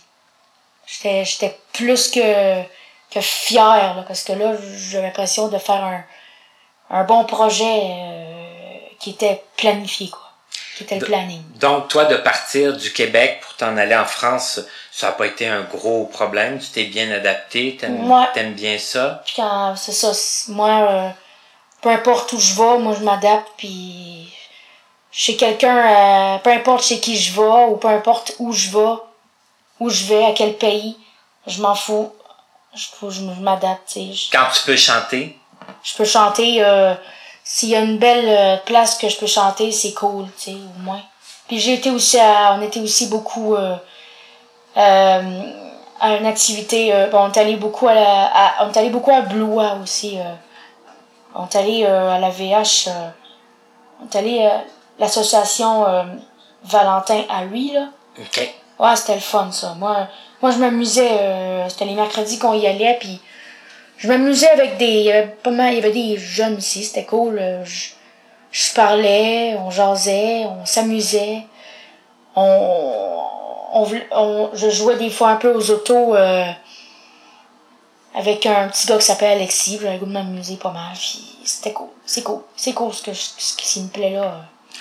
D: j'étais j'étais plus que, que fière, là, parce que là, j'ai l'impression de faire un, un bon projet euh, qui était planifié, quoi. Qui était le planning.
A: Donc, toi, de partir du Québec pour t'en aller en France, ça n'a pas été un gros problème? Tu t'es bien adapté, t'aimes
D: Ouais.
A: t'aimes bien ça?
D: Puis quand c'est ça, moi, peu importe où je vais, moi je m'adapte, puis chez quelqu'un, euh, peu importe chez qui je vais, ou peu importe où je vais, où je vais, à quel pays, je m'en fous. Je, faut- je m'adapte. Je-
A: Quand tu peux chanter,
D: Je peux chanter, euh, s'il y a une belle euh, place que je peux chanter, c'est cool, tu sais, au moins. Puis j'ai été aussi à, on était aussi beaucoup euh, euh, à une activité, euh, bon, on est allé beaucoup à la, à- on est allé beaucoup à Blois aussi. On est allé euh, à la VH, euh, on est allé à l'association euh, Valentin à lui, là.
A: OK.
D: Ouais, c'était le fun, ça. Moi, moi je m'amusais. euh, c'était les mercredis qu'on y allait, puis je m'amusais avec des. Il y avait pas mal, il y avait des jeunes ici, c'était cool. euh, Je, je parlais, on jasait, on s'amusait. On, on, je jouais des fois un peu aux autos euh, avec un petit gars qui s'appelle Alexis. J'avais le goût de m'amuser pas mal. C'était cool. C'est cool. C'est cool ce, que je- ce qui me plaît là. euh,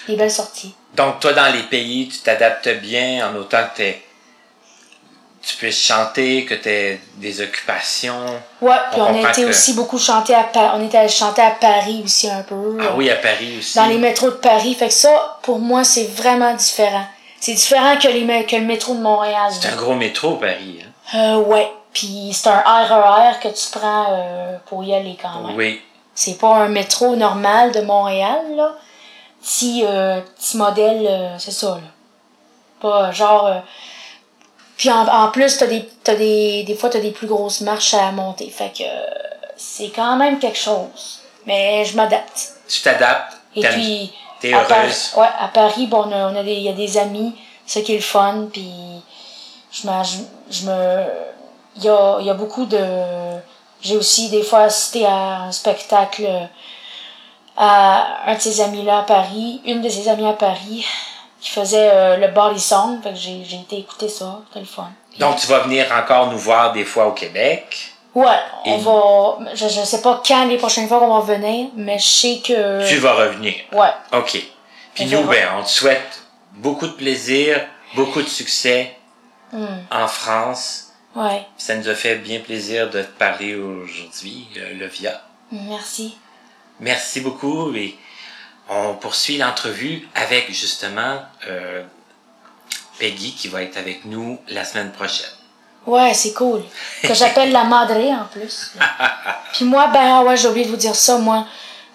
D: Les belles sorties.
A: Donc, toi, dans les pays, tu t'adaptes bien en autant que t'es- tu puisses chanter, que tu aies des occupations.
D: Ouais, puis
A: On
D: on, a été
A: que-
D: aussi beaucoup chanter à Paris. On était allé chanter à Paris aussi un peu.
A: Ah oui, à Paris aussi.
D: Dans les métros de Paris. Fait que ça, pour moi, c'est vraiment différent. C'est différent que, les, que le métro de Montréal.
A: C'est un gros métro, Paris. hein?
D: Euh, ouais. Puis c'est un RER que tu prends euh, pour y aller quand même.
A: Oui.
D: C'est pas un métro normal de Montréal, là. Petit, euh, petit modèle, euh, c'est ça, là. Pas genre. euh, Puis en, en plus, t'as des, t'as des, des fois, t'as des plus grosses marches à monter. Fait que c'est quand même quelque chose. Mais je m'adapte.
A: Tu t'adaptes.
D: Et puis.
A: T'es
D: à Paris,
A: heureuse.
D: ouais, à Paris, bon, on a, on a des, il y a des amis, ce qui est le fun, puis je, je me, il y a, y a beaucoup de, j'ai aussi des fois assisté à un spectacle à un de ses amis là à Paris, une de ses amies à Paris, qui faisait euh, le body song, fait que j'ai, j'ai été écouter ça, c'était le fun.
A: Donc, tu vas venir encore nous voir des fois au Québec?
D: Ouais, on va, je, je sais pas quand les prochaines fois qu'on va venir, mais je sais que,
A: Tu vas revenir.
D: ouais,
A: OK. Puis nous, ben, on te souhaite beaucoup de plaisir, beaucoup de succès
D: Hmm.
A: en France.
D: Ouais,
A: ça nous a fait bien plaisir de te parler aujourd'hui, euh, Levia.
D: merci.
A: Merci beaucoup et on poursuit l'entrevue avec justement euh, Peggy qui va être avec nous la semaine prochaine.
D: Ouais, c'est cool. Que j'appelle la madre en plus. Puis moi, ben ah ouais, j'ai oublié de vous dire ça. Moi,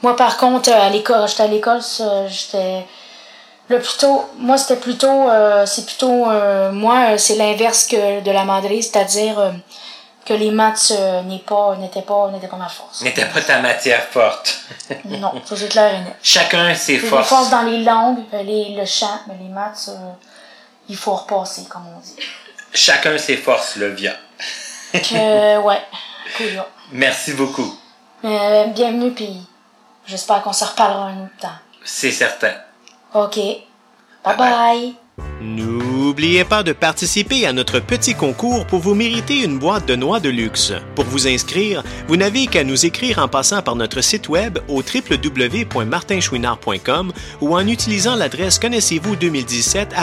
D: moi par contre, euh, à l'école, j'étais à l'école, j'étais le plutôt. Moi, c'était plutôt, euh, c'est plutôt euh, moi, euh, c'est l'inverse que de la madre, c'est-à-dire euh, que les maths euh, n'est pas, n'étaient pas, n'étaient pas ma force.
A: N'était pas ta matière forte.
D: Non, ça c'est clair et net.
A: Chacun ses
D: J'ai des
A: forces.
D: forces dans les langues, euh, les, le chant, mais les maths, euh, il faut repasser, comme on dit.
A: Chacun ses forces, Levia.
D: Que, ouais, cool. là.
A: Merci beaucoup.
D: Euh, bienvenue, puis j'espère qu'on se reparlera un autre temps.
A: C'est certain.
D: Okay. Bye-bye. bye bye. No.
C: N'oubliez pas de participer à notre petit concours pour vous mériter une boîte de noix de luxe. Pour vous inscrire, vous n'avez qu'à nous écrire en passant par notre site web au www.martinchouinard.com ou en utilisant l'adresse connaissez-vous 2017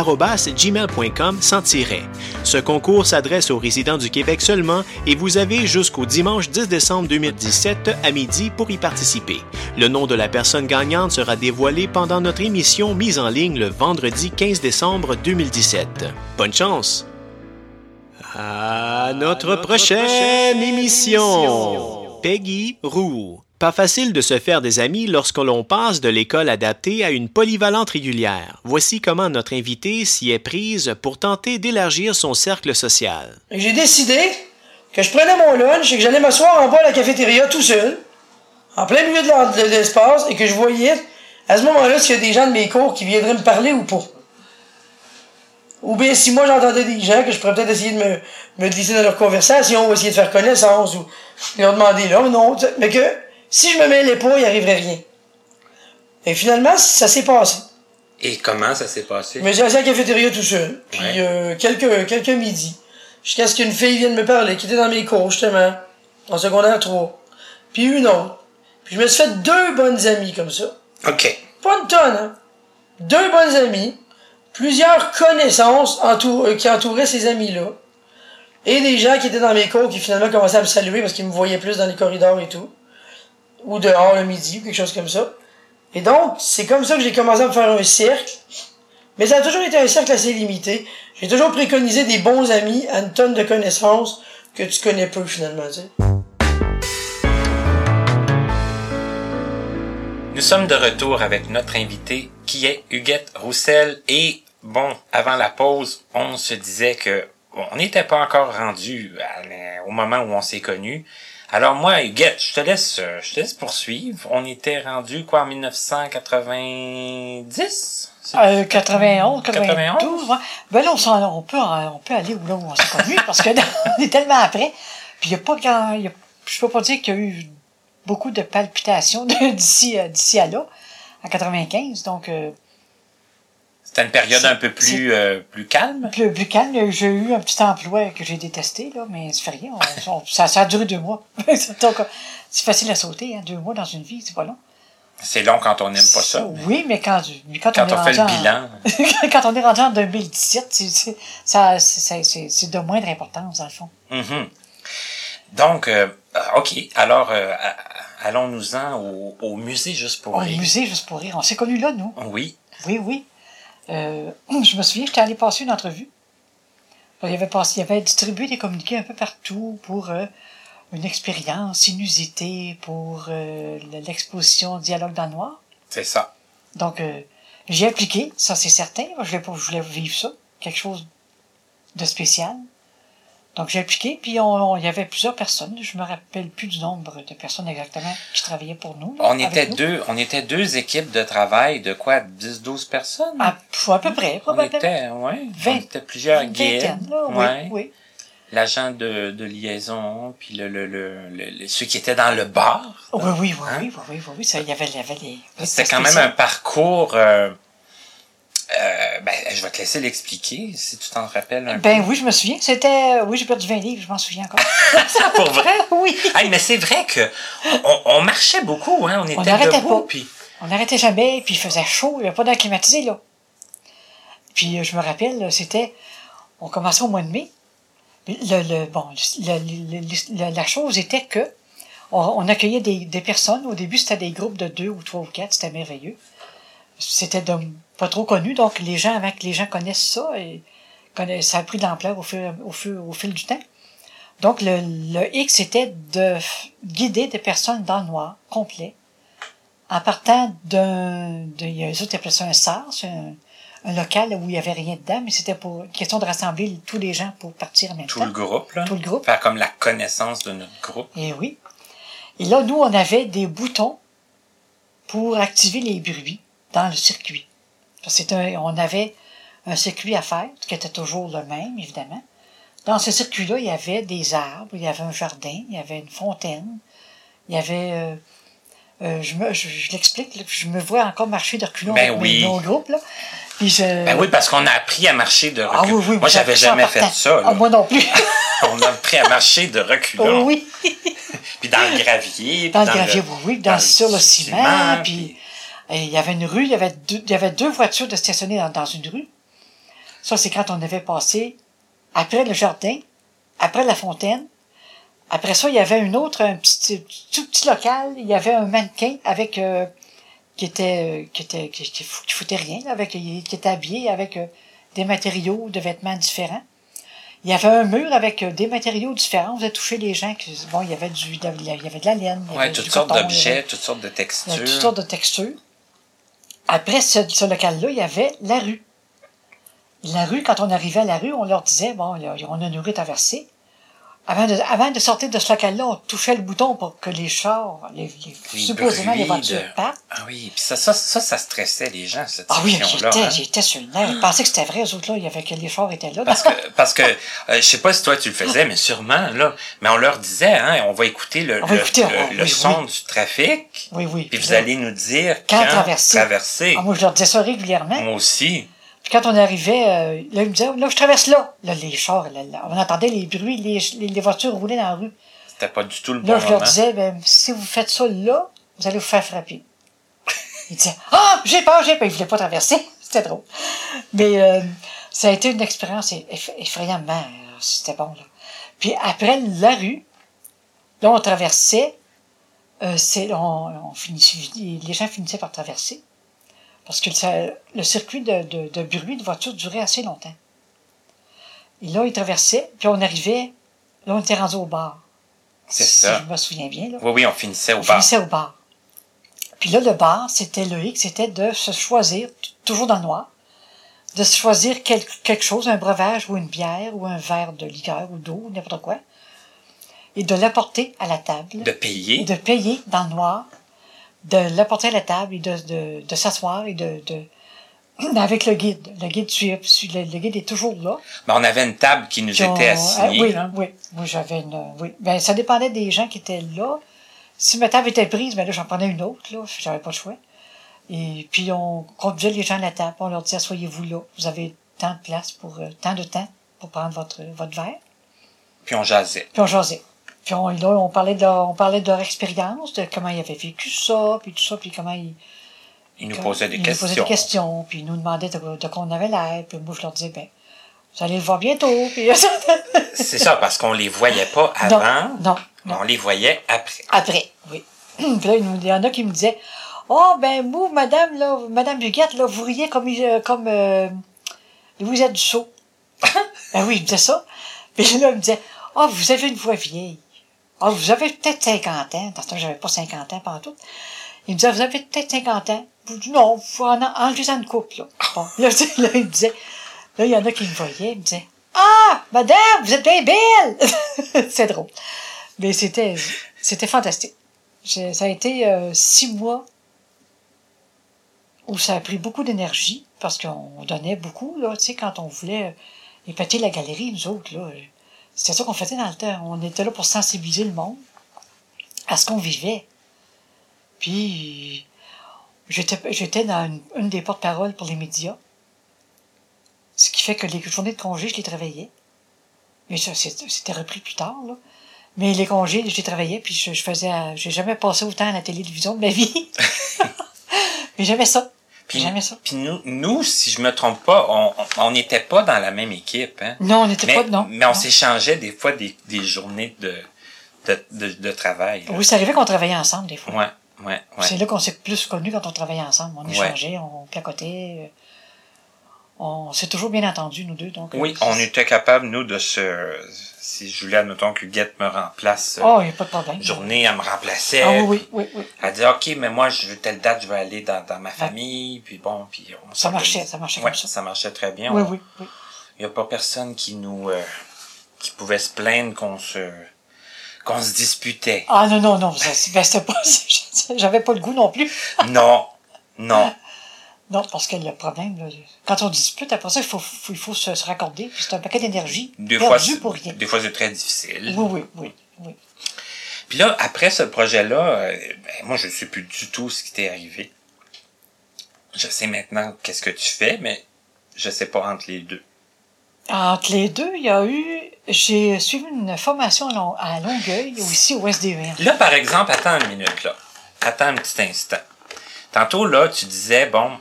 C: gmail.com sans tiret. Ce concours s'adresse aux résidents du Québec seulement et vous avez jusqu'au dimanche 10 décembre 2017 à midi pour y participer. Le nom de la personne gagnante sera dévoilé pendant notre émission mise en ligne le vendredi 15 décembre 2017. Bonne chance! À notre, prochaine, émission. Peggy Roux. Pas facile de se faire des amis lorsque l'on passe de l'école adaptée à une polyvalente régulière. Voici comment notre invitée s'y est prise pour tenter d'élargir son cercle social.
E: J'ai décidé que je prenais mon lunch et que j'allais m'asseoir en bas à la cafétéria tout seul, en plein milieu de l'espace, et que je voyais à ce moment-là s'il y a des gens de mes cours qui viendraient me parler ou pas. Ou bien si moi j'entendais des gens que je pourrais peut-être essayer de me, me glisser dans leur conversation ou essayer de faire connaissance ou leur demander là ou non. Mais que si je me mêlais pas, il arriverait rien. Et finalement, ça s'est passé.
A: Et comment ça s'est passé?
E: Me suis assis à la cafétéria tout seul. Puis
A: Ouais.
E: euh, quelques, quelques midis. Jusqu'à ce qu'une fille vienne me parler, qui était dans mes cours, justement. En secondaire 3. Puis une autre. Puis je me suis fait deux bonnes amies comme ça.
A: OK.
E: Pas une tonne, hein. Deux bonnes amies. Plusieurs connaissances euh, qui entouraient ces amis-là. Et des gens qui étaient dans mes cours qui finalement commençaient à me saluer parce qu'ils me voyaient plus dans les corridors et tout. Ou dehors le midi ou quelque chose comme ça. Et donc, c'est comme ça que j'ai commencé à me faire un cercle. Mais ça a toujours été un cercle assez limité. J'ai toujours préconisé des bons amis à une tonne de connaissances que tu connais peu finalement.
A: Nous sommes de retour avec notre invité qui est Huguette Roussel et bon, avant la pause, on se disait que bon, on n'était pas encore rendu au moment où on s'est connus. Alors moi, Huguette, je te laisse, je te laisse poursuivre. On était rendu quoi en 1990 C'est-
B: Euh, 91, 92.
A: 91?
B: ouais. Ben là, on, on, peut, on peut aller où là où on s'est connus parce que là, on est tellement après. Puis il n'y a pas grand. y a- je peux pas dire qu'il y a eu beaucoup de palpitations d'ici euh, d'ici à là, en 95. Donc, euh,
A: C'était une période un peu plus, euh, plus calme?
B: Plus, plus calme, j'ai eu un petit emploi que j'ai détesté, là, mais ça fait rien. on- on- ça, ça a duré deux mois. Donc, c'est facile à sauter, hein, deux mois dans une vie, c'est pas long.
A: C'est long quand on n'aime pas ça. mais
B: Oui, mais quand, mais quand,
A: Quand
B: on, est
A: on fait
B: rendu
A: le
B: en-
A: bilan.
B: quand on est rendu en 2017, c'est, de moindre importance, dans le fond.
A: Mhm. Donc, euh, OK. Alors, euh, allons-nous-en au, au musée juste pour
B: Au
A: rire.
B: musée, juste pour rire. On s'est connus là, nous.
A: Oui.
B: Oui, oui. Euh, je me souviens, j'étais allé passer une entrevue. Il y avait, passé, il y avait distribué des communiqués un peu partout pour euh, une expérience inusitée pour euh, l'exposition Dialogue dans le Noir.
A: C'est ça.
B: Donc, euh, j'ai appliqué, ça c'est certain. Je voulais, je voulais vivre ça, quelque chose de spécial. Donc, j'ai appliqué, puis on, on- il y avait plusieurs personnes. Je me rappelle plus du nombre de personnes exactement qui travaillaient pour nous. là,
A: On était
B: nous.
A: deux, on était deux équipes de travail de quoi, 10, 12 personnes?
B: À, à peu près,
A: on
B: probablement.
A: était, ouais.
B: Vingt-
A: on était plusieurs guides.
B: vingtaine, là, oui,
A: ouais.
B: oui.
A: L'agent de, de liaison, puis le, le, le, le- ceux qui étaient dans le bar.
B: Oui, oui, oui,
A: Hein?
B: oui, oui, oui, oui, oui, ça, il y avait, il y avait les...
A: C'était quand même un parcours. euh, euh, ben, je vais te laisser l'expliquer si tu t'en rappelles un
B: Ben oui, je me souviens. C'était... Oui, j'ai perdu 20 livres, je m'en souviens encore.
A: peu. Pour vrai?
B: oui.
A: Hey, mais c'est vrai que on, on marchait beaucoup, hein. On était
B: n'arrêtait
A: debout,
B: pas.
A: puis
B: On n'arrêtait jamais, puis il faisait chaud, il n'y avait pas d'air climatisé, là. Puis euh, je me rappelle, c'était... On commençait au mois de mai. Le, le, bon, le- le- la chose était que on, on accueillait des, des personnes. Au début, c'était des groupes de deux ou trois ou quatre. C'était merveilleux. C'était de- pas trop connu, donc les gens, avant que les gens connaissent ça, et connaissent- ça a pris de l'ampleur au fil, au, fil, au fil du temps. Donc, le, le X était de guider des personnes dans le noir, complet, en partant d'un, de, il y a eux autres appelaient ça un SARS, un, un local où il n'y avait rien dedans, mais c'était pour question de rassembler tous les gens pour partir en même
A: tout
B: temps.
A: le groupe, là.
B: Tout le groupe.
A: Faire comme la connaissance de notre groupe.
B: Et oui. Et là, nous, on avait des boutons pour activer les bruits dans le circuit. Parce que c'était un- on avait un circuit à faire, qui était toujours le même, évidemment. Dans ce circuit-là, il y avait des arbres, il y avait un jardin, il y avait une fontaine, il y avait... euh, euh, je me, je, je l'explique, là, je me vois encore marcher de reculons
A: Ben
B: avec
A: oui.
B: nos groupes, là. Puis je...
A: Ben oui, parce qu'on a appris à marcher de
B: Ah
A: recul.
B: oui, oui,
A: Moi, j'avais jamais fait ça, là.
B: Ah, moi non plus.
A: On a appris à marcher de reculons.
B: Oh oui.
A: Puis dans le gravier. puis
B: Dans le gravier, oui, oui, dans,
A: dans
B: sur le ciment,
A: puis-
B: puis et il y avait une rue, il y avait deux, il y avait deux voitures de stationnées dans, dans une rue. Ça, c'est quand on avait passé après le jardin, après la fontaine. Après ça, il y avait une autre, un petit, tout petit local, il y avait un mannequin avec, euh, qui était, qui était, qui, qui, fou- qui foutait rien, avec, qui était habillé avec euh, des matériaux de vêtements différents. Il y avait un mur avec euh, des matériaux différents. On faisait toucher les gens. Qui, bon, il y avait du, il y avait de la laine. il y
A: Ouais,
B: avait
A: toutes
B: du
A: sortes d'objets, toutes sortes de
B: il y
A: textures.
B: toutes sortes de textures. Après ce, ce local-là, il y avait la rue. La rue, quand on arrivait à la rue, on leur disait, bon, on a une rue. Avant de, avant de sortir de ce local-là, on touchait le bouton pour que les chars, les, les-
A: Les
B: supposément les voitures
A: de-
B: partent.
A: Ah oui, puis ça, ça, ça, ça stressait les gens, cette
B: Ah oui, j'étais,
A: hein.
B: j'étais sur le nerf. Ils pensaient que c'était vrai, eux autres, là, il y avait que les chars étaient là.
A: Parce que, parce que euh, je sais pas si toi tu le faisais, mais sûrement, là. Mais on leur disait, hein, on va écouter le,
B: va
A: le,
B: écouter,
A: le-
B: ah,
A: le
B: oui,
A: son du trafic,
B: oui, oui.
A: puis vous allez nous dire
B: Quand
A: quand,
B: traverser.
A: traverser.
B: ah, moi, je leur disais ça régulièrement.
A: Moi aussi.
B: Quand on arrivait, euh, là, ils me disaient, là, je traverse là. Là, les chars, là, là, on entendait les bruits, les, les, les voitures roulaient dans la rue.
A: C'était pas du tout le
B: Là,
A: bon
B: je leur disais, ben, si vous faites ça là, vous allez vous faire frapper. Ils disaient, ah, j'ai peur, j'ai peur. Ils voulaient pas traverser. C'était drôle. Mais euh, ça a été une expérience eff- effrayamment. euh, C'était bon, là. Puis après la rue, là, on traversait. Euh, c'est, on, on finissait, les gens finissaient par traverser. Parce que le circuit de, de, de bruit de voiture durait assez longtemps. Et là, ils traversaient, puis on arrivait, là, on était rendu au bar.
A: C'est
B: Si
A: ça.
B: je me souviens bien, là.
A: Oui, oui, on finissait au
B: On
A: bar.
B: finissait au bar. Puis là, le bar, c'était le hic, c'était de se choisir, toujours dans le noir, de se choisir quel- quelque chose, un breuvage ou une bière ou un verre de liqueur ou d'eau, n'importe quoi, et de l'apporter à la table,
A: De
B: et
A: payer.
B: de payer dans le noir, de l'apporter à la table et de, de, de s'asseoir et de, de avec le guide. Le guide, suit- suit- le, guide est toujours là.
A: Ben, on avait une table qui nous
B: on-
A: était
B: ah,
A: assignée.
B: oui,
A: là.
B: oui. Moi, j'avais une. Oui. Ben, ça dépendait des gens qui étaient là. Si ma table était prise, ben là, j'en prenais une autre, là. J'avais pas le choix. Et puis, on conduisait les gens à la table. On leur disait, asseyez-vous là. Vous avez tant de place pour, euh, tant de temps pour prendre votre, votre verre.
A: Puis on jasait.
B: Puis on jasait. Puis on, là, on parlait de leur, on parlait de leur expérience, de comment ils avaient vécu ça, puis tout ça, puis comment ils,
A: Ils nous posaient des
B: ils
A: questions.
B: nous posaient des questions, puis ils nous demandaient de, de quoi on avait l'air, puis moi, je leur disais, ben, vous allez le voir bientôt, puis
A: C'est ça, parce qu'on les voyait pas avant,
B: non, non, non.
A: on les voyait après.
B: Après, oui. Puis là, il y en a qui me disaient, oh, ben, vous, madame, là, madame Buguette, là, vous riez comme, euh, comme, euh, vous êtes du saut. ben oui, il me disait ça. Puis là, il me disait, oh, vous avez une voix vieille. Oh, vous avez peut-être 50 ans. Dans j'avais pas 50 ans pendant tout. Il me disait, vous avez peut-être 50 ans. Je dis, non, faut en enlever une coupe, là. Bon, là, là, il me disait, là, il y en a qui me voyaient, il me disait, ah, madame, vous êtes bien belle! C'est drôle. Mais c'était, c'était fantastique. Ça a été euh, six mois où ça a pris beaucoup d'énergie parce qu'on donnait beaucoup, là, tu sais, quand on voulait euh, épater la galerie, nous autres, là. C'était ça qu'on faisait dans le temps. On était là pour sensibiliser le monde à ce qu'on vivait. Puis, j'étais, j'étais dans une, une des porte-paroles pour les médias. Ce qui fait que les journées de congé, je les travaillais. Mais ça, c'est- c'était repris plus tard, là. Mais les congés, je les travaillais, puis je, je faisais, j'ai jamais passé autant à la télévision de ma vie. Mais j'aimais ça.
A: Puis, nous, nous, si je me trompe pas, on on- on n'était pas dans la même équipe. Hein?
B: Non, on n'était pas, non.
A: mais on s'échangeait des fois des, des journées de, de, de, de travail. là.
B: Oui, ça arrivait qu'on travaillait ensemble, des fois.
A: Ouais, ouais, ouais.
B: C'est là qu'on s'est plus connus quand on travaillait ensemble. On échangeait, on cacotait. On s'est toujours bien entendu, nous deux. Donc,
A: Oui,
B: euh,
A: on était capable, nous, de se... Si Julie, admettons que Huguette me remplace, euh,
B: Oh, il n'y a pas de problème.
A: journée, elle me remplaçait.
B: Ah oui, oui, oui, oui.
A: Elle dit, OK, mais moi, je veux telle date, je vais aller dans, dans ma famille, puis bon, puis on
B: Ça marchait, ça marchait
A: Ouais,
B: comme ça.
A: ça marchait très bien.
B: Oui,
A: On-
B: oui, oui.
A: Il n'y a pas personne qui nous... euh, qui pouvait se plaindre qu'on se... qu'on se disputait.
B: Ah non, non, non, ben, c'était pas, j'avais pas le goût non plus.
A: non, non.
B: Non, parce que le problème, là, quand on dispute, après ça, il faut, faut- il faut se, se raccorder, c'est un paquet d'énergie
A: Des fois,
B: pour rien.
A: des fois, c'est très difficile.
B: Oui, oui, oui, oui.
A: Puis là, après ce projet-là, euh, ben, moi, je ne sais plus du tout ce qui t'est arrivé. Je sais maintenant qu'est-ce que tu fais, mais je sais pas entre les deux.
B: Entre les deux, il y a eu, j'ai suivi une formation à Lon- à Longueuil, aussi au SDEM.
A: Là, par exemple, attends une minute, là. Attends un petit instant. Tantôt, là, tu disais, bon,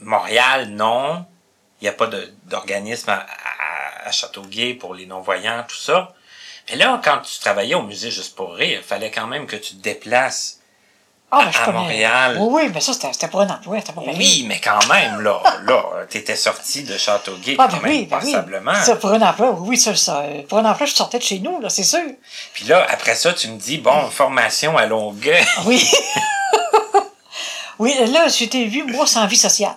A: Montréal, non. Il n'y a pas d'organisme à, à, à Châteauguay pour les non-voyants, tout ça. Mais là, quand tu travaillais au musée Juste pour rire, il fallait quand même que tu te déplaces.
B: Ah, ben, je
A: à. Montréal.
B: Oui, oui, mais ça, c'était pour un emploi, c'était pas pareil.
A: Oui, mais quand même, là, là, t'étais sorti de Châteauguay
B: Ah,
A: quand
B: ben
A: même
B: oui, ben oui.
A: passablement.
B: Ça, pour un emploi, oui, ça, ça. Pour un emploi, je sortais de chez nous, là, c'est sûr.
A: Puis là, après ça, tu me dis, bon, formation à Longueuil.
B: Oui. oui, là, j'étais huit mois sans vie sociale.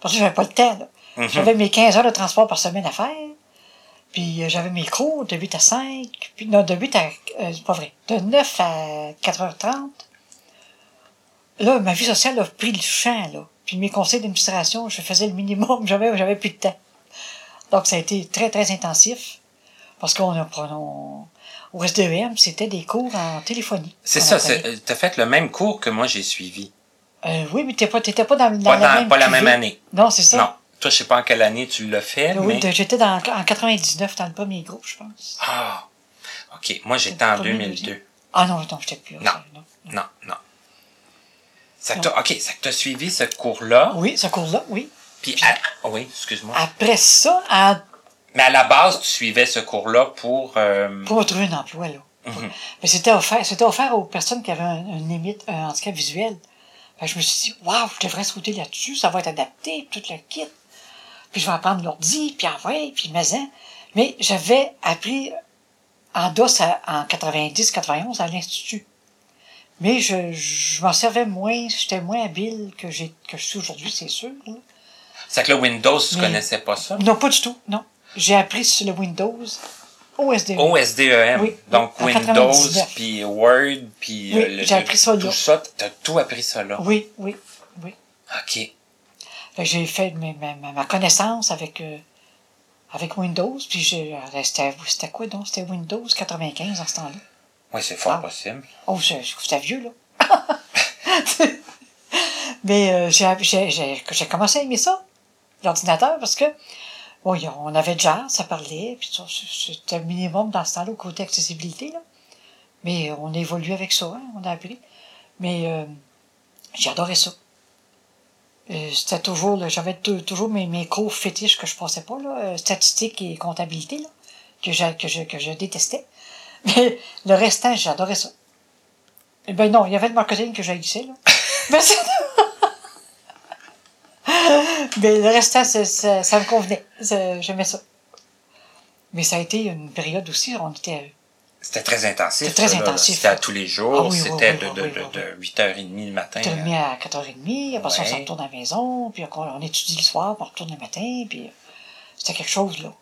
B: Parce que j'avais pas le temps, là.
A: Mhm.
B: J'avais mes 15 heures de transport par semaine à faire. Puis euh, j'avais mes cours de 8 à 5. Puis non, de 8 à... euh, c'est pas vrai. De 9 à 4h30. Là, ma vie sociale a pris le champ, là. Puis mes conseils d'administration, je faisais le minimum. J'avais, j'avais plus de temps. Donc, ça a été très, très intensif. Parce qu'on a... on- au SDEM, c'était des cours en téléphonie.
A: C'est ça,
B: appelait.
A: c'est- t'as fait le même cours que moi j'ai suivi.
B: Euh, oui, mais t'étais pas, t'étais pas dans, dans
A: Pas,
B: la
A: dans-
B: même
A: pas la même année.
B: Non, c'est ça.
A: Non. Toi, je sais pas en quelle année tu l'as fait,
B: Oui,
A: mais...
B: j'étais dans, en 99 dans le premier groupe, je pense.
A: Ah, OK. Moi, j'étais en
B: Premier,
A: 2002.
B: deuxième. Ah non, non, j'étais plus.
A: Non.
B: non.
A: Non, non. Ça que OK, ça que t'as suivi ce cours-là?
B: Oui, ce cours-là, oui.
A: Puis, à- oui, excuse-moi.
B: Après ça, à,
A: Mais à la base, tu suivais ce cours-là pour... euh,
B: pour trouver un emploi, là.
A: Mhm.
B: Mais c'était offert, c'était offert aux personnes qui avaient un, un limite, un handicap visuel. Que je me suis dit, waouh, je devrais sauter là-dessus, ça va être adapté, puis tout le kit. Puis je vais apprendre l'ordi, puis envoyer, puis maison. Mais j'avais appris en DOS à- en 90-91 à l'Institut. Mais je, je m'en servais moins, j'étais moins habile que, j'ai, que je suis aujourd'hui, c'est sûr. là.
A: C'est que le Windows, tu
B: Mais-
A: connaissais pas ça?
B: Non, pas du tout, non. J'ai appris sur le Windows au SDE.
A: Au SDEM.
B: Oui,
A: E Donc
B: en
A: Windows,
B: 99.
A: puis Word, puis
B: Oui,
A: euh, le-
B: j'ai appris ça là.
A: Tout ça, t'as tout appris ça là.
B: Oui, oui, oui.
A: OK.
B: Que j'ai fait ma, ma- ma connaissance avec, euh, avec Windows, puis euh, c'était, c'était quoi donc? C'était Windows 95 en ce temps-là.
A: Oui, c'est fort
B: Ah.
A: possible.
B: Oh, c'est- c'était vieux, là. Mais euh, j'ai commencé à aimer ça, l'ordinateur, parce que, bon, on avait déjà, ça parlait, puis c'était le minimum dans ce temps-là, au côté accessibilité, là. Mais on a évolué avec ça, hein, on a appris. Mais euh, adoré ça. Euh, C'était toujours, j'avais tou- toujours mes, mes cours fétiches que je passais pas, là, euh, statistiques et comptabilité, là, que, je, que je détestais. Mais le restant, j'adorais ça. Eh ben non, il y avait le marketing que j'haïssais, là. Mais, c'est- Mais le restant, ça, ça me convenait. J'aimais ça. Mais ça a été une période aussi, on était...
A: C'était très intensif.
B: C'était très
A: ça, là.
B: intensif.
A: C'était à tous les jours.
B: Ah oui,
A: C'était
B: oui,
A: de,
B: oui,
A: de, de,
B: oui,
A: de 8h30 le matin.
B: On dormait à 4h30, après ça, on se
A: Ouais.
B: retourne à la maison, puis on, on étudie le soir, puis on retourne le matin, puis euh, c'était quelque chose, là.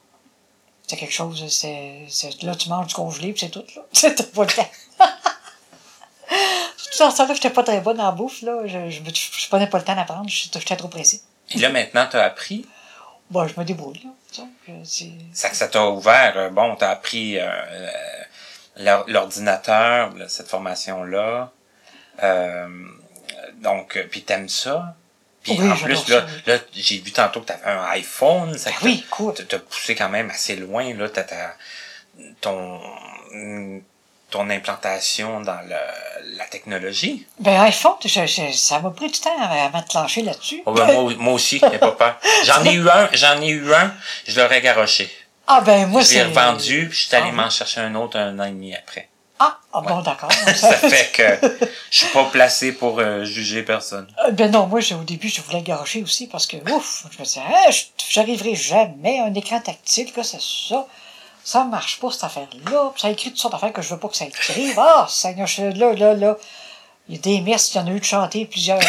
B: C'était quelque chose, c'est, là, tu manges du congelé, puis c'est tout, là. C'était pas le temps. Tout ce temps-là, j'étais pas très bonne en bouffe, là. Je, je, me- je prenais pas le temps d'apprendre, j'étais j'étais trop pressée.
A: Et là, maintenant, tu as appris?
B: Bon, je me débrouille, là. Donc.
A: Ça, ça t'a ouvert. euh, Bon, tu as appris euh, euh, l'or- l'ordinateur, cette formation-là. Euh, donc, euh, puis t'aimes ça? Puis
B: Oui,
A: en plus, là, là j'ai vu tantôt que tu avais un iPhone. Ça
B: Ben oui, cool.
A: t'a- t'a poussé quand même assez loin. Là, t'as ta- ton, ton implantation dans le- la technologie?
B: Ben, iPhone, je- je- ça m'a pris du temps avant de te lancer là-dessus.
A: Oh, ben, moi, moi aussi, n'aie pas peur. J'en ai eu un, j'en ai eu un, je l'aurais garoché.
B: Ah, ben, moi,
A: je l'ai
B: c'est...
A: revendu, puis je suis allé
B: Ah
A: m'en chercher un autre un an et demi après.
B: Ah, ah bon, d'accord.
A: Ça fait que je suis pas placé pour euh, juger personne.
B: Euh, Ben non, moi, au début, je voulais garocher aussi parce que, ouf, je me disais, Ah, je- j'arriverai jamais à un écran tactile, là, c'est ça. Ça marche pas, cette affaire-là. Ça écrit toutes sortes d'affaires que je veux pas que ça écrive. Ah, Seigneur, je- là, là, là. Il y a des messes, il y en a eu de chanter plusieurs. là.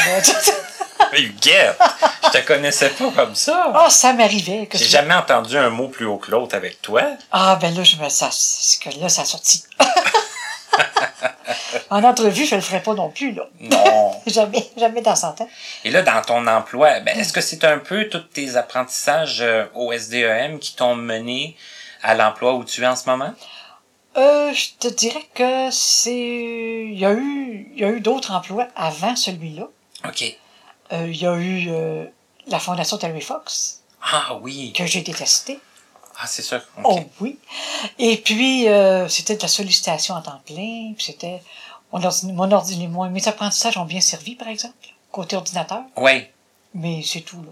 A: Huguette, je te connaissais pas comme ça.
B: Ah, ça m'arrivait.
A: J'ai jamais entendu un mot plus haut que l'autre avec toi.
B: Ah, ben là, je me ça, c'est que là, ça a sorti. en entrevue, je le ferai pas non plus, là.
A: Non.
B: Jamais, jamais dans 100 ans.
A: Et là, dans ton emploi, ben, est-ce que c'est un peu tous tes apprentissages euh, au SDEM qui t'ont mené à l'emploi où tu es en ce moment?
B: Euh, je te dirais que c'est. Il y a eu, il y a eu d'autres emplois avant celui-là.
A: OK.
B: Euh, il y a eu euh, la Fondation Terry Fox,
A: Ah oui.
B: que j'ai détesté.
A: Ah, c'est ça. OK.
B: Oh oui. Et puis, euh, c'était de la sollicitation en temps plein. Puis c'était. Mon ordi- mon ordi- mon- mes apprentissages ont bien servi, par exemple, côté ordinateur.
A: Oui.
B: Mais c'est tout, là.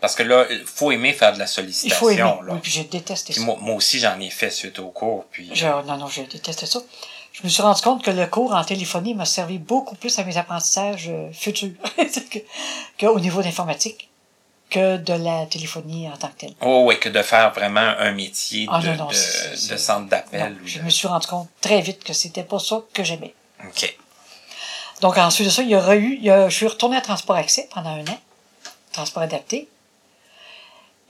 A: Parce que là, il faut aimer faire de la
B: Il
A: sollicitation.
B: faut aimer.
A: Là.
B: Oui, puis j'ai détesté
A: Puis
B: ça.
A: moi, moi aussi, j'en ai fait suite au cours. Puis,
B: Je- non, non, je détestais ça. Je me suis rendu compte que le cours en téléphonie m'a servi beaucoup plus à mes apprentissages euh, futurs que- qu'au niveau d'informatique que de la téléphonie en tant que telle.
A: Oh oui, que de faire vraiment un métier
B: Ah,
A: de,
B: non, non,
A: de,
B: c'est-
A: de
B: c'est-
A: centre d'appel.
B: Je me suis rendu compte très vite que c'était pas ça que j'aimais.
A: OK.
B: Donc ensuite de ça, il y aura eu, il y a- je suis retourné à Transport Accès pendant un an, Transport adapté.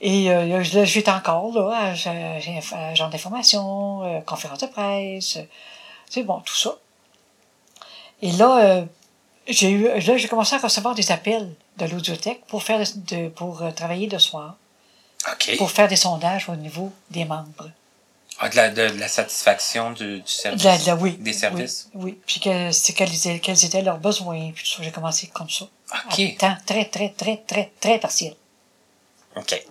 B: Et euh, là, j'étais encore là, à, à genre d'information, euh, conférence de presse, euh, c'est bon, tout ça. Et là, euh, j'ai eu, là, j'ai commencé à recevoir des appels de l'audiothèque pour faire de, de- pour euh, travailler de soir,
A: OK.
B: pour faire des sondages au niveau des membres.
A: Ah, de, la, de, de la satisfaction du, du service?
B: De la- de la- oui,
A: Des services?
B: Oui, oui. puis que, c'est quels, étaient- quels étaient leurs besoins, puis tout ça, j'ai commencé comme ça.
A: OK.
B: À temps très, très, très, très, très partiel.
A: OK.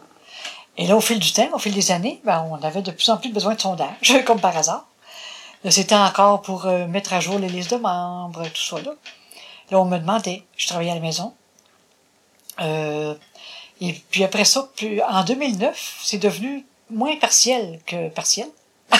B: Et là, au fil du temps, au fil des années, ben, on avait de plus en plus besoin de sondages, comme par hasard. Là, c'était encore pour euh, mettre à jour les listes de membres, tout ça, là. Là, on me demandait, je travaillais à la maison. Euh, et puis après ça, plus, en 2009, c'est devenu moins partiel que partiel.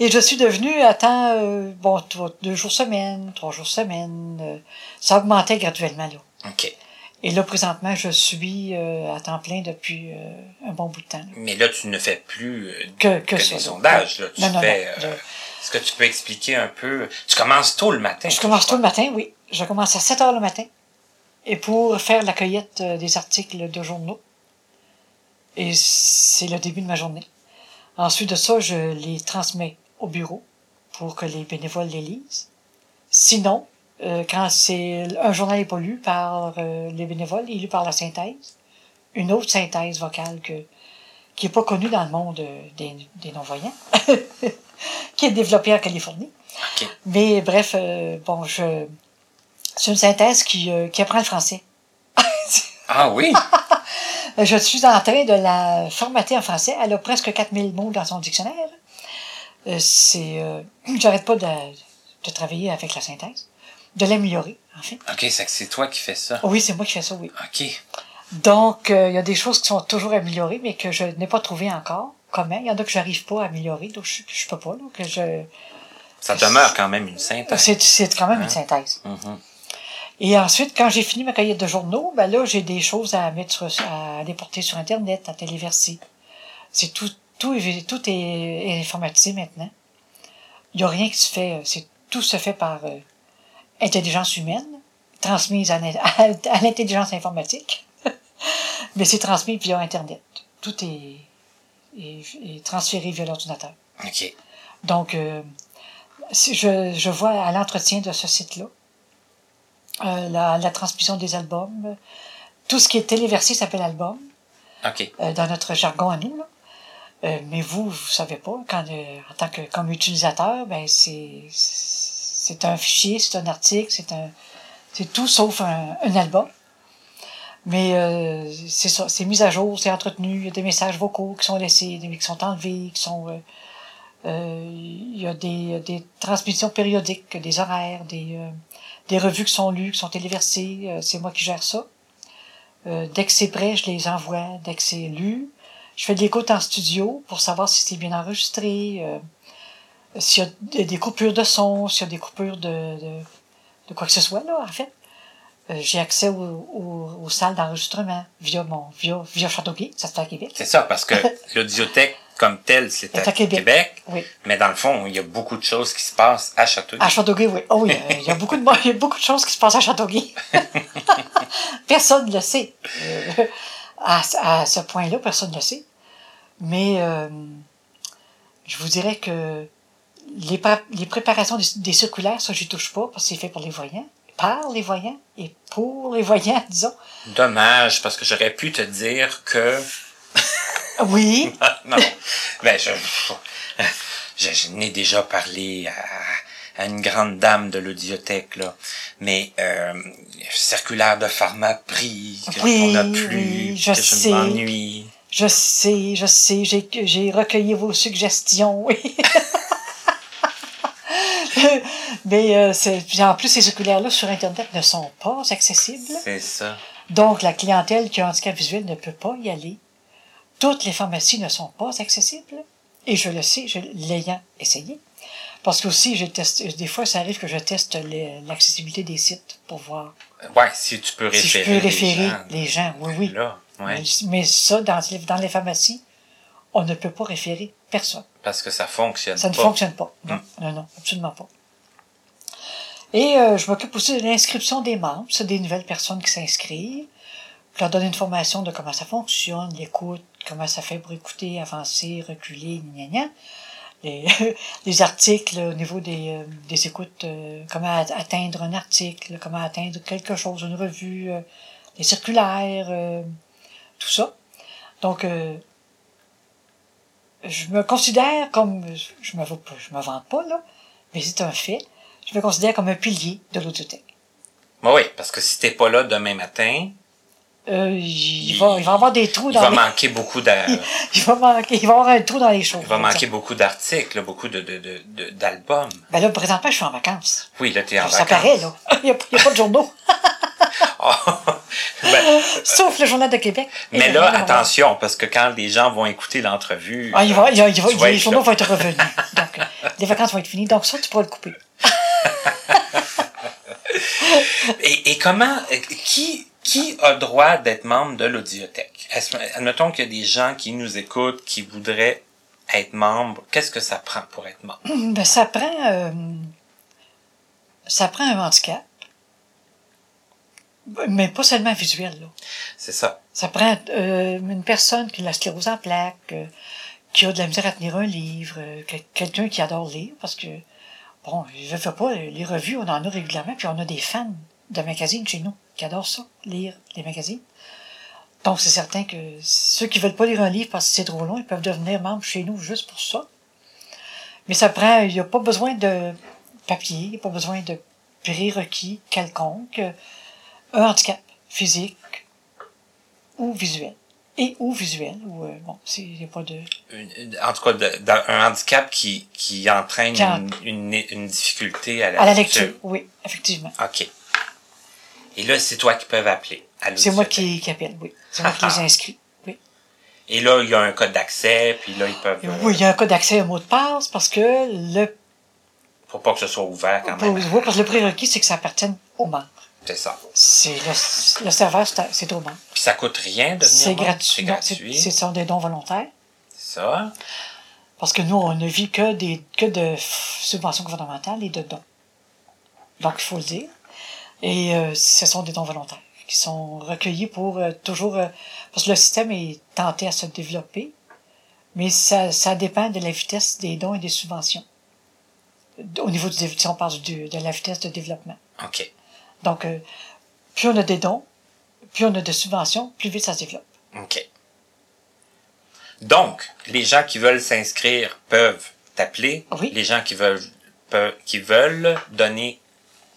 B: et je suis devenue à temps, euh, bon, deux jours semaine, trois jours semaine. euh, ça augmentait graduellement, là.
A: OK.
B: Et là, présentement, je suis euh, à temps plein depuis euh, un bon bout de temps. là.
A: Mais là, tu ne fais plus euh,
B: Que, que,
A: que
B: ça.
A: des sondages. Là. Tu
B: Non, non,
A: fais,
B: non.
A: euh, Est-ce que tu peux expliquer un peu? Tu commences tôt le matin.
B: Je, je commence tôt le matin, oui. Je commence à 7 heures le matin. Et pour faire la cueillette euh, des articles de journaux. Et c'est le début de ma journée. Ensuite de ça, je les transmets au bureau pour que les bénévoles les lisent. Sinon, euh, quand c'est un journal n'est pas lu par euh, les bénévoles, il est lu par la synthèse. Une autre synthèse vocale que, qui est pas connue dans le monde euh, des, des non-voyants, qui est développée en Californie.
A: OK.
B: Mais bref, euh, bon, je, C'est une synthèse qui, euh, qui apprend le français.
A: Ah oui?
B: Je suis en train de la formater en français. Elle a presque 4000 mots dans son dictionnaire. Euh, c'est, euh, j'arrête pas de, de travailler avec la synthèse, de l'améliorer, en fait.
A: OK, c'est que c'est toi qui fais ça.
B: Oui, c'est moi qui fais ça, oui.
A: OK.
B: Donc, euh, il y a des choses qui sont toujours améliorées, mais que je n'ai pas trouvé encore. Comment? Il y en a que j'arrive pas à améliorer, donc je, je peux pas, là, que je,
A: Ça demeure quand même une synthèse.
B: c'est, quand même
A: Hein?
B: une synthèse.
A: Mhm.
B: Et ensuite, quand j'ai fini ma cahier de journaux, ben là, j'ai des choses à mettre, sur- à les porter sur Internet, à téléverser. C'est tout, tout, est- tout est, est informatisé maintenant. Il n'y a rien qui se fait, euh, c'est, tout se fait par euh, intelligence humaine, transmise à, l'in- à, à l'intelligence informatique. Mais c'est transmis via Internet. Tout est, est, est transféré via l'ordinateur.
A: OK.
B: Donc, euh, si je, je vois à l'entretien de ce site-là, euh, la, la transmission des albums, tout ce qui est téléversé s'appelle album, euh, dans notre jargon à nous. Là. Euh, mais vous, vous savez pas, quand, euh, en tant que comme utilisateur, ben c'est c'est un fichier, c'est un article, c'est un c'est tout sauf un, un album. Mais euh, c'est ça, c'est mis à jour, c'est entretenu, il y a des messages vocaux qui sont laissés, qui sont enlevés, qui sont euh, euh, il y a des, des transmissions périodiques, des horaires, des, euh, des revues qui sont lues, qui sont téléversées. euh, c'est moi qui gère ça. Dès que c'est prêt, je les envoie. Dès que c'est lu, je fais de l'écoute en studio pour savoir si c'est bien enregistré, s'il y a des- coupures de son, s'il y a des coupures de, de, de quoi que ce soit, là, en fait. Euh, j'ai accès au- au- aux salles d'enregistrement via mon via, via Châteauguay, ça se fait à Québec.
A: C'est ça, parce que l'audiothèque comme telle, c'est à,
B: à Québec.
A: Québec.
B: Oui.
A: Mais dans le fond, il y a beaucoup de choses qui se passent à Châteauguay.
B: À Châteauguay, oui. Oh oui, euh, il y a beaucoup de il y a beaucoup de choses qui se passent à Châteauguay. personne ne le sait. Euh, à, à ce point-là, personne ne le sait. Mais euh, je vous dirais que les, pa- les préparations des, des circulaires, ça, j'y touche pas, parce que c'est fait pour les voyants, par les voyants et pour les voyants, disons.
A: Dommage, parce que j'aurais pu te dire que...
B: Oui,
A: non, ben, je, je, je n'ai déjà parlé à, à une grande dame de l'audiothèque, là. Mais, euh, circulaire de pharma pris, que
B: Oui,
A: on n'a plus,
B: oui, je
A: que je
B: sais.
A: m'ennuie.
B: je sais, je sais, j'ai, j'ai recueilli vos suggestions, oui. Mais euh, c'est, en plus, ces circulaires-là sur Internet ne sont pas accessibles.
A: C'est ça.
B: Donc, la clientèle qui a un handicap visuel ne peut pas y aller. Toutes les pharmacies ne sont pas accessibles. Et je le sais, je l'ayant essayé. Parce que aussi, j'ai testé, des fois, ça arrive que je teste les- l'accessibilité des sites pour voir
A: Ouais, si tu peux
B: si
A: référer.
B: je peux référer
A: les gens.
B: les gens. Oui, oui.
A: Là, ouais.
B: Mais, mais ça, dans dans les pharmacies, on ne peut pas référer personne.
A: Parce que ça fonctionne
B: Ça ne
A: pas.
B: fonctionne pas. Non,
A: Hum.
B: non, non, absolument pas. Et euh, je m'occupe aussi de l'inscription des membres. C'est des nouvelles personnes qui s'inscrivent. Je leur donne une formation de comment ça fonctionne, l'écoute, comment ça fait pour écouter, avancer, reculer, gna gna. Les, les articles au niveau des, euh, des écoutes, euh, comment at- atteindre un article, comment atteindre quelque chose, une revue, euh, les circulaires, euh, tout ça. Donc, euh, je me considère comme, je me, je me vante pas, là, mais c'est un fait, je me considère comme un pilier de l'audiothèque.
A: Ben oui, parce que si t'es pas là demain matin,
B: Euh, il, il va, il va y avoir des trous
A: il
B: dans
A: va
B: les...
A: manquer beaucoup d'a-
B: il va manquer, il va y avoir un trou dans les choses.
A: il va manquer beaucoup d'articles, beaucoup de, de, de, de- d'albums.
B: Ben là, présentement, je suis en vacances.
A: Oui, là, t'es en
B: Ça
A: vacances.
B: paraît, là. Il n'y a, il y a pas de journaux.
A: Ben,
B: Sauf le Journal de Québec.
A: Mais là, attention, parce que quand les gens vont écouter l'entrevue,
B: Ah, il va, il va, il va-
A: tu vas
B: les journaux vont être revenus. Donc, euh, les vacances vont être finies. Donc, ça, tu pourras le couper.
A: Et, et comment, euh, qui, qui a droit d'être membre de l'audiothèque? Admettons qu'il y a des gens qui nous écoutent, qui voudraient être membres. Qu'est-ce que ça prend pour être membre?
B: Ben, ça prend, euh, ça prend un handicap. Mais pas seulement visuel, là.
A: C'est ça.
B: Ça prend euh, une personne qui a la sclérose en plaques, euh, qui a de la misère à tenir un livre, euh, que- quelqu'un qui adore lire, parce que, bon, je ne veux pas, euh, les revues, on en a régulièrement, puis on a des fans de magazines chez nous qui adorent ça, lire les magazines. Donc, c'est certain que ceux qui veulent pas lire un livre parce que c'est trop long, ils peuvent devenir membres chez nous juste pour ça. Mais ça prend, il n'y a pas besoin de papier, il n'y a pas besoin de prérequis quelconque, handicap physique ou visuel. Et ou visuel, ou euh, bon, il n'y a pas de...
A: Une- en tout cas, de- un handicap qui, qui entraîne
B: Qui en-
A: une, une, une difficulté à la,
B: À la lecture, oui, effectivement.
A: OK. Et là, c'est toi qui peux appeler. à
B: C'est moi qui, qui appelle, oui. C'est moi qui les inscris, oui.
A: Et là, il y a un code d'accès, puis là, ils peuvent... euh,
B: Oui, il y a un code d'accès au mot de passe parce que le,
A: Faut pas que ce soit ouvert quand
B: pour-
A: même.
B: oui, parce que le prérequis, c'est que ça appartienne aux membres.
A: C'est ça.
B: C'est le, le serveur, c'est aux membres.
A: Puis ça coûte rien de venir
B: C'est gratuit.
A: C'est gratuit.
B: Ce sont des dons volontaires.
A: ça.
B: Parce que nous, on ne vit que, des, que de subventions gouvernementales et de dons. Donc, il faut le dire. Et euh, ce sont des dons volontaires qui sont recueillis pour euh, toujours... euh, parce que le système est tenté à se développer, mais ça, ça dépend de la vitesse des dons et des subventions. Au niveau du... Si on parle du- de la vitesse de développement.
A: OK.
B: Donc, euh, plus on a des dons, plus on a de subventions, plus vite ça se développe.
A: OK. Donc, les gens qui veulent s'inscrire peuvent t'appeler.
B: Oui.
A: Les gens qui veulent, peuvent, qui veulent donner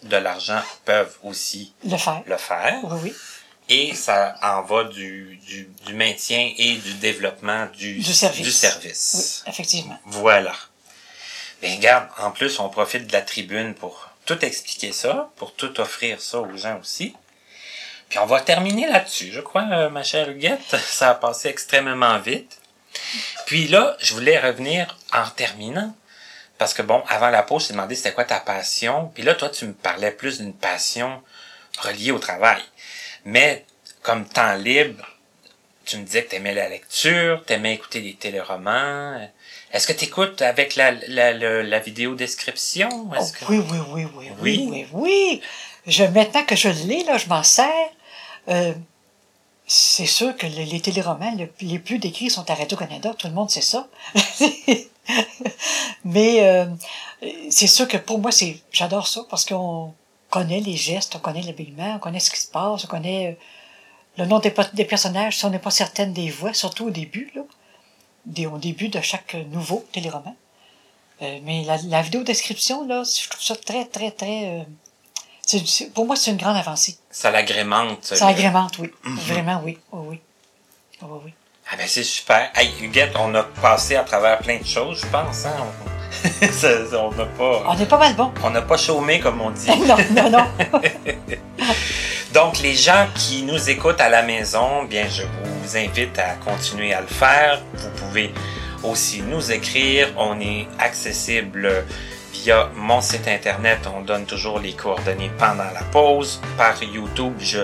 A: de l'argent peuvent aussi
B: Le faire.
A: le faire.
B: Oui, oui.
A: Et ça en va du, du, du maintien et du développement du,
B: Du service.
A: du service.
B: Oui, effectivement.
A: Voilà. Ben regarde, en plus, on profite de la tribune pour tout expliquer ça, pour tout offrir ça aux gens aussi. Puis on va terminer là-dessus, je crois, euh, ma chère Huguette. Ça a passé extrêmement vite. Puis là, je voulais revenir en terminant. Parce que bon, avant la pause, je t'ai demandé c'était quoi ta passion. Puis là, toi, tu me parlais plus d'une passion reliée au travail. Mais comme temps libre, tu me disais que t'aimais la lecture, t'aimais écouter des téléromans. Est-ce que t'écoutes avec la, la, la, la vidéo description?
B: Oh,
A: que...
B: oui, oui, oui, oui,
A: Oui?
B: oui, oui. Je, maintenant que je l'ai, là, je m'en sers. Euh, c'est sûr que les, les téléromans le- les plus décrits sont à Radio-Canada, tout le monde sait ça. Mais euh, c'est sûr que pour moi, c'est j'adore ça parce qu'on connaît les gestes, on connaît l'habillement, on connaît ce qui se passe, on connaît euh, le nom des, des personnages, si on n'est pas certaine des voix, surtout au début, là, des, au début de chaque nouveau téléroman. Euh, mais la, la vidéo description, là, je trouve ça très, très, très... euh, c'est- pour moi, c'est une grande avancée.
A: Ça l'agrémente.
B: Ça
A: le-
B: agrémente, oui. Vraiment, oui. Oh, oui. Oh, oui, oui.
A: Ah ben c'est super. Hey, Huguette, on a passé à travers plein de choses, je pense. Hein? On- Ça- on n'a pas,
B: On est pas mal bon.
A: on n'a pas chômé comme on dit.
B: non, non, non.
A: Donc, les gens qui nous écoutent à la maison, bien, je vous invite à continuer à le faire. Vous pouvez aussi nous écrire. On est accessible via mon site internet. On donne toujours les coordonnées pendant la pause. Par YouTube, je,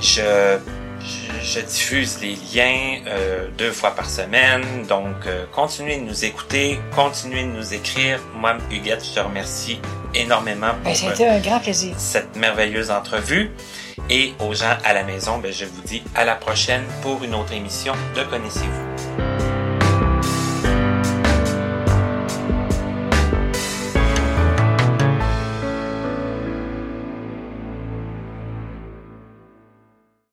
A: je, je, je diffuse les liens euh, deux fois par semaine. Donc, euh, continuez de nous écouter, continuez de nous écrire. Moi, Huguette, je te remercie énormément pour
B: Ben,
A: euh,
B: un grand plaisir.
A: cette merveilleuse entrevue. Et aux gens à la maison, ben, je vous dis à la prochaine pour une autre émission de Connaissez-vous.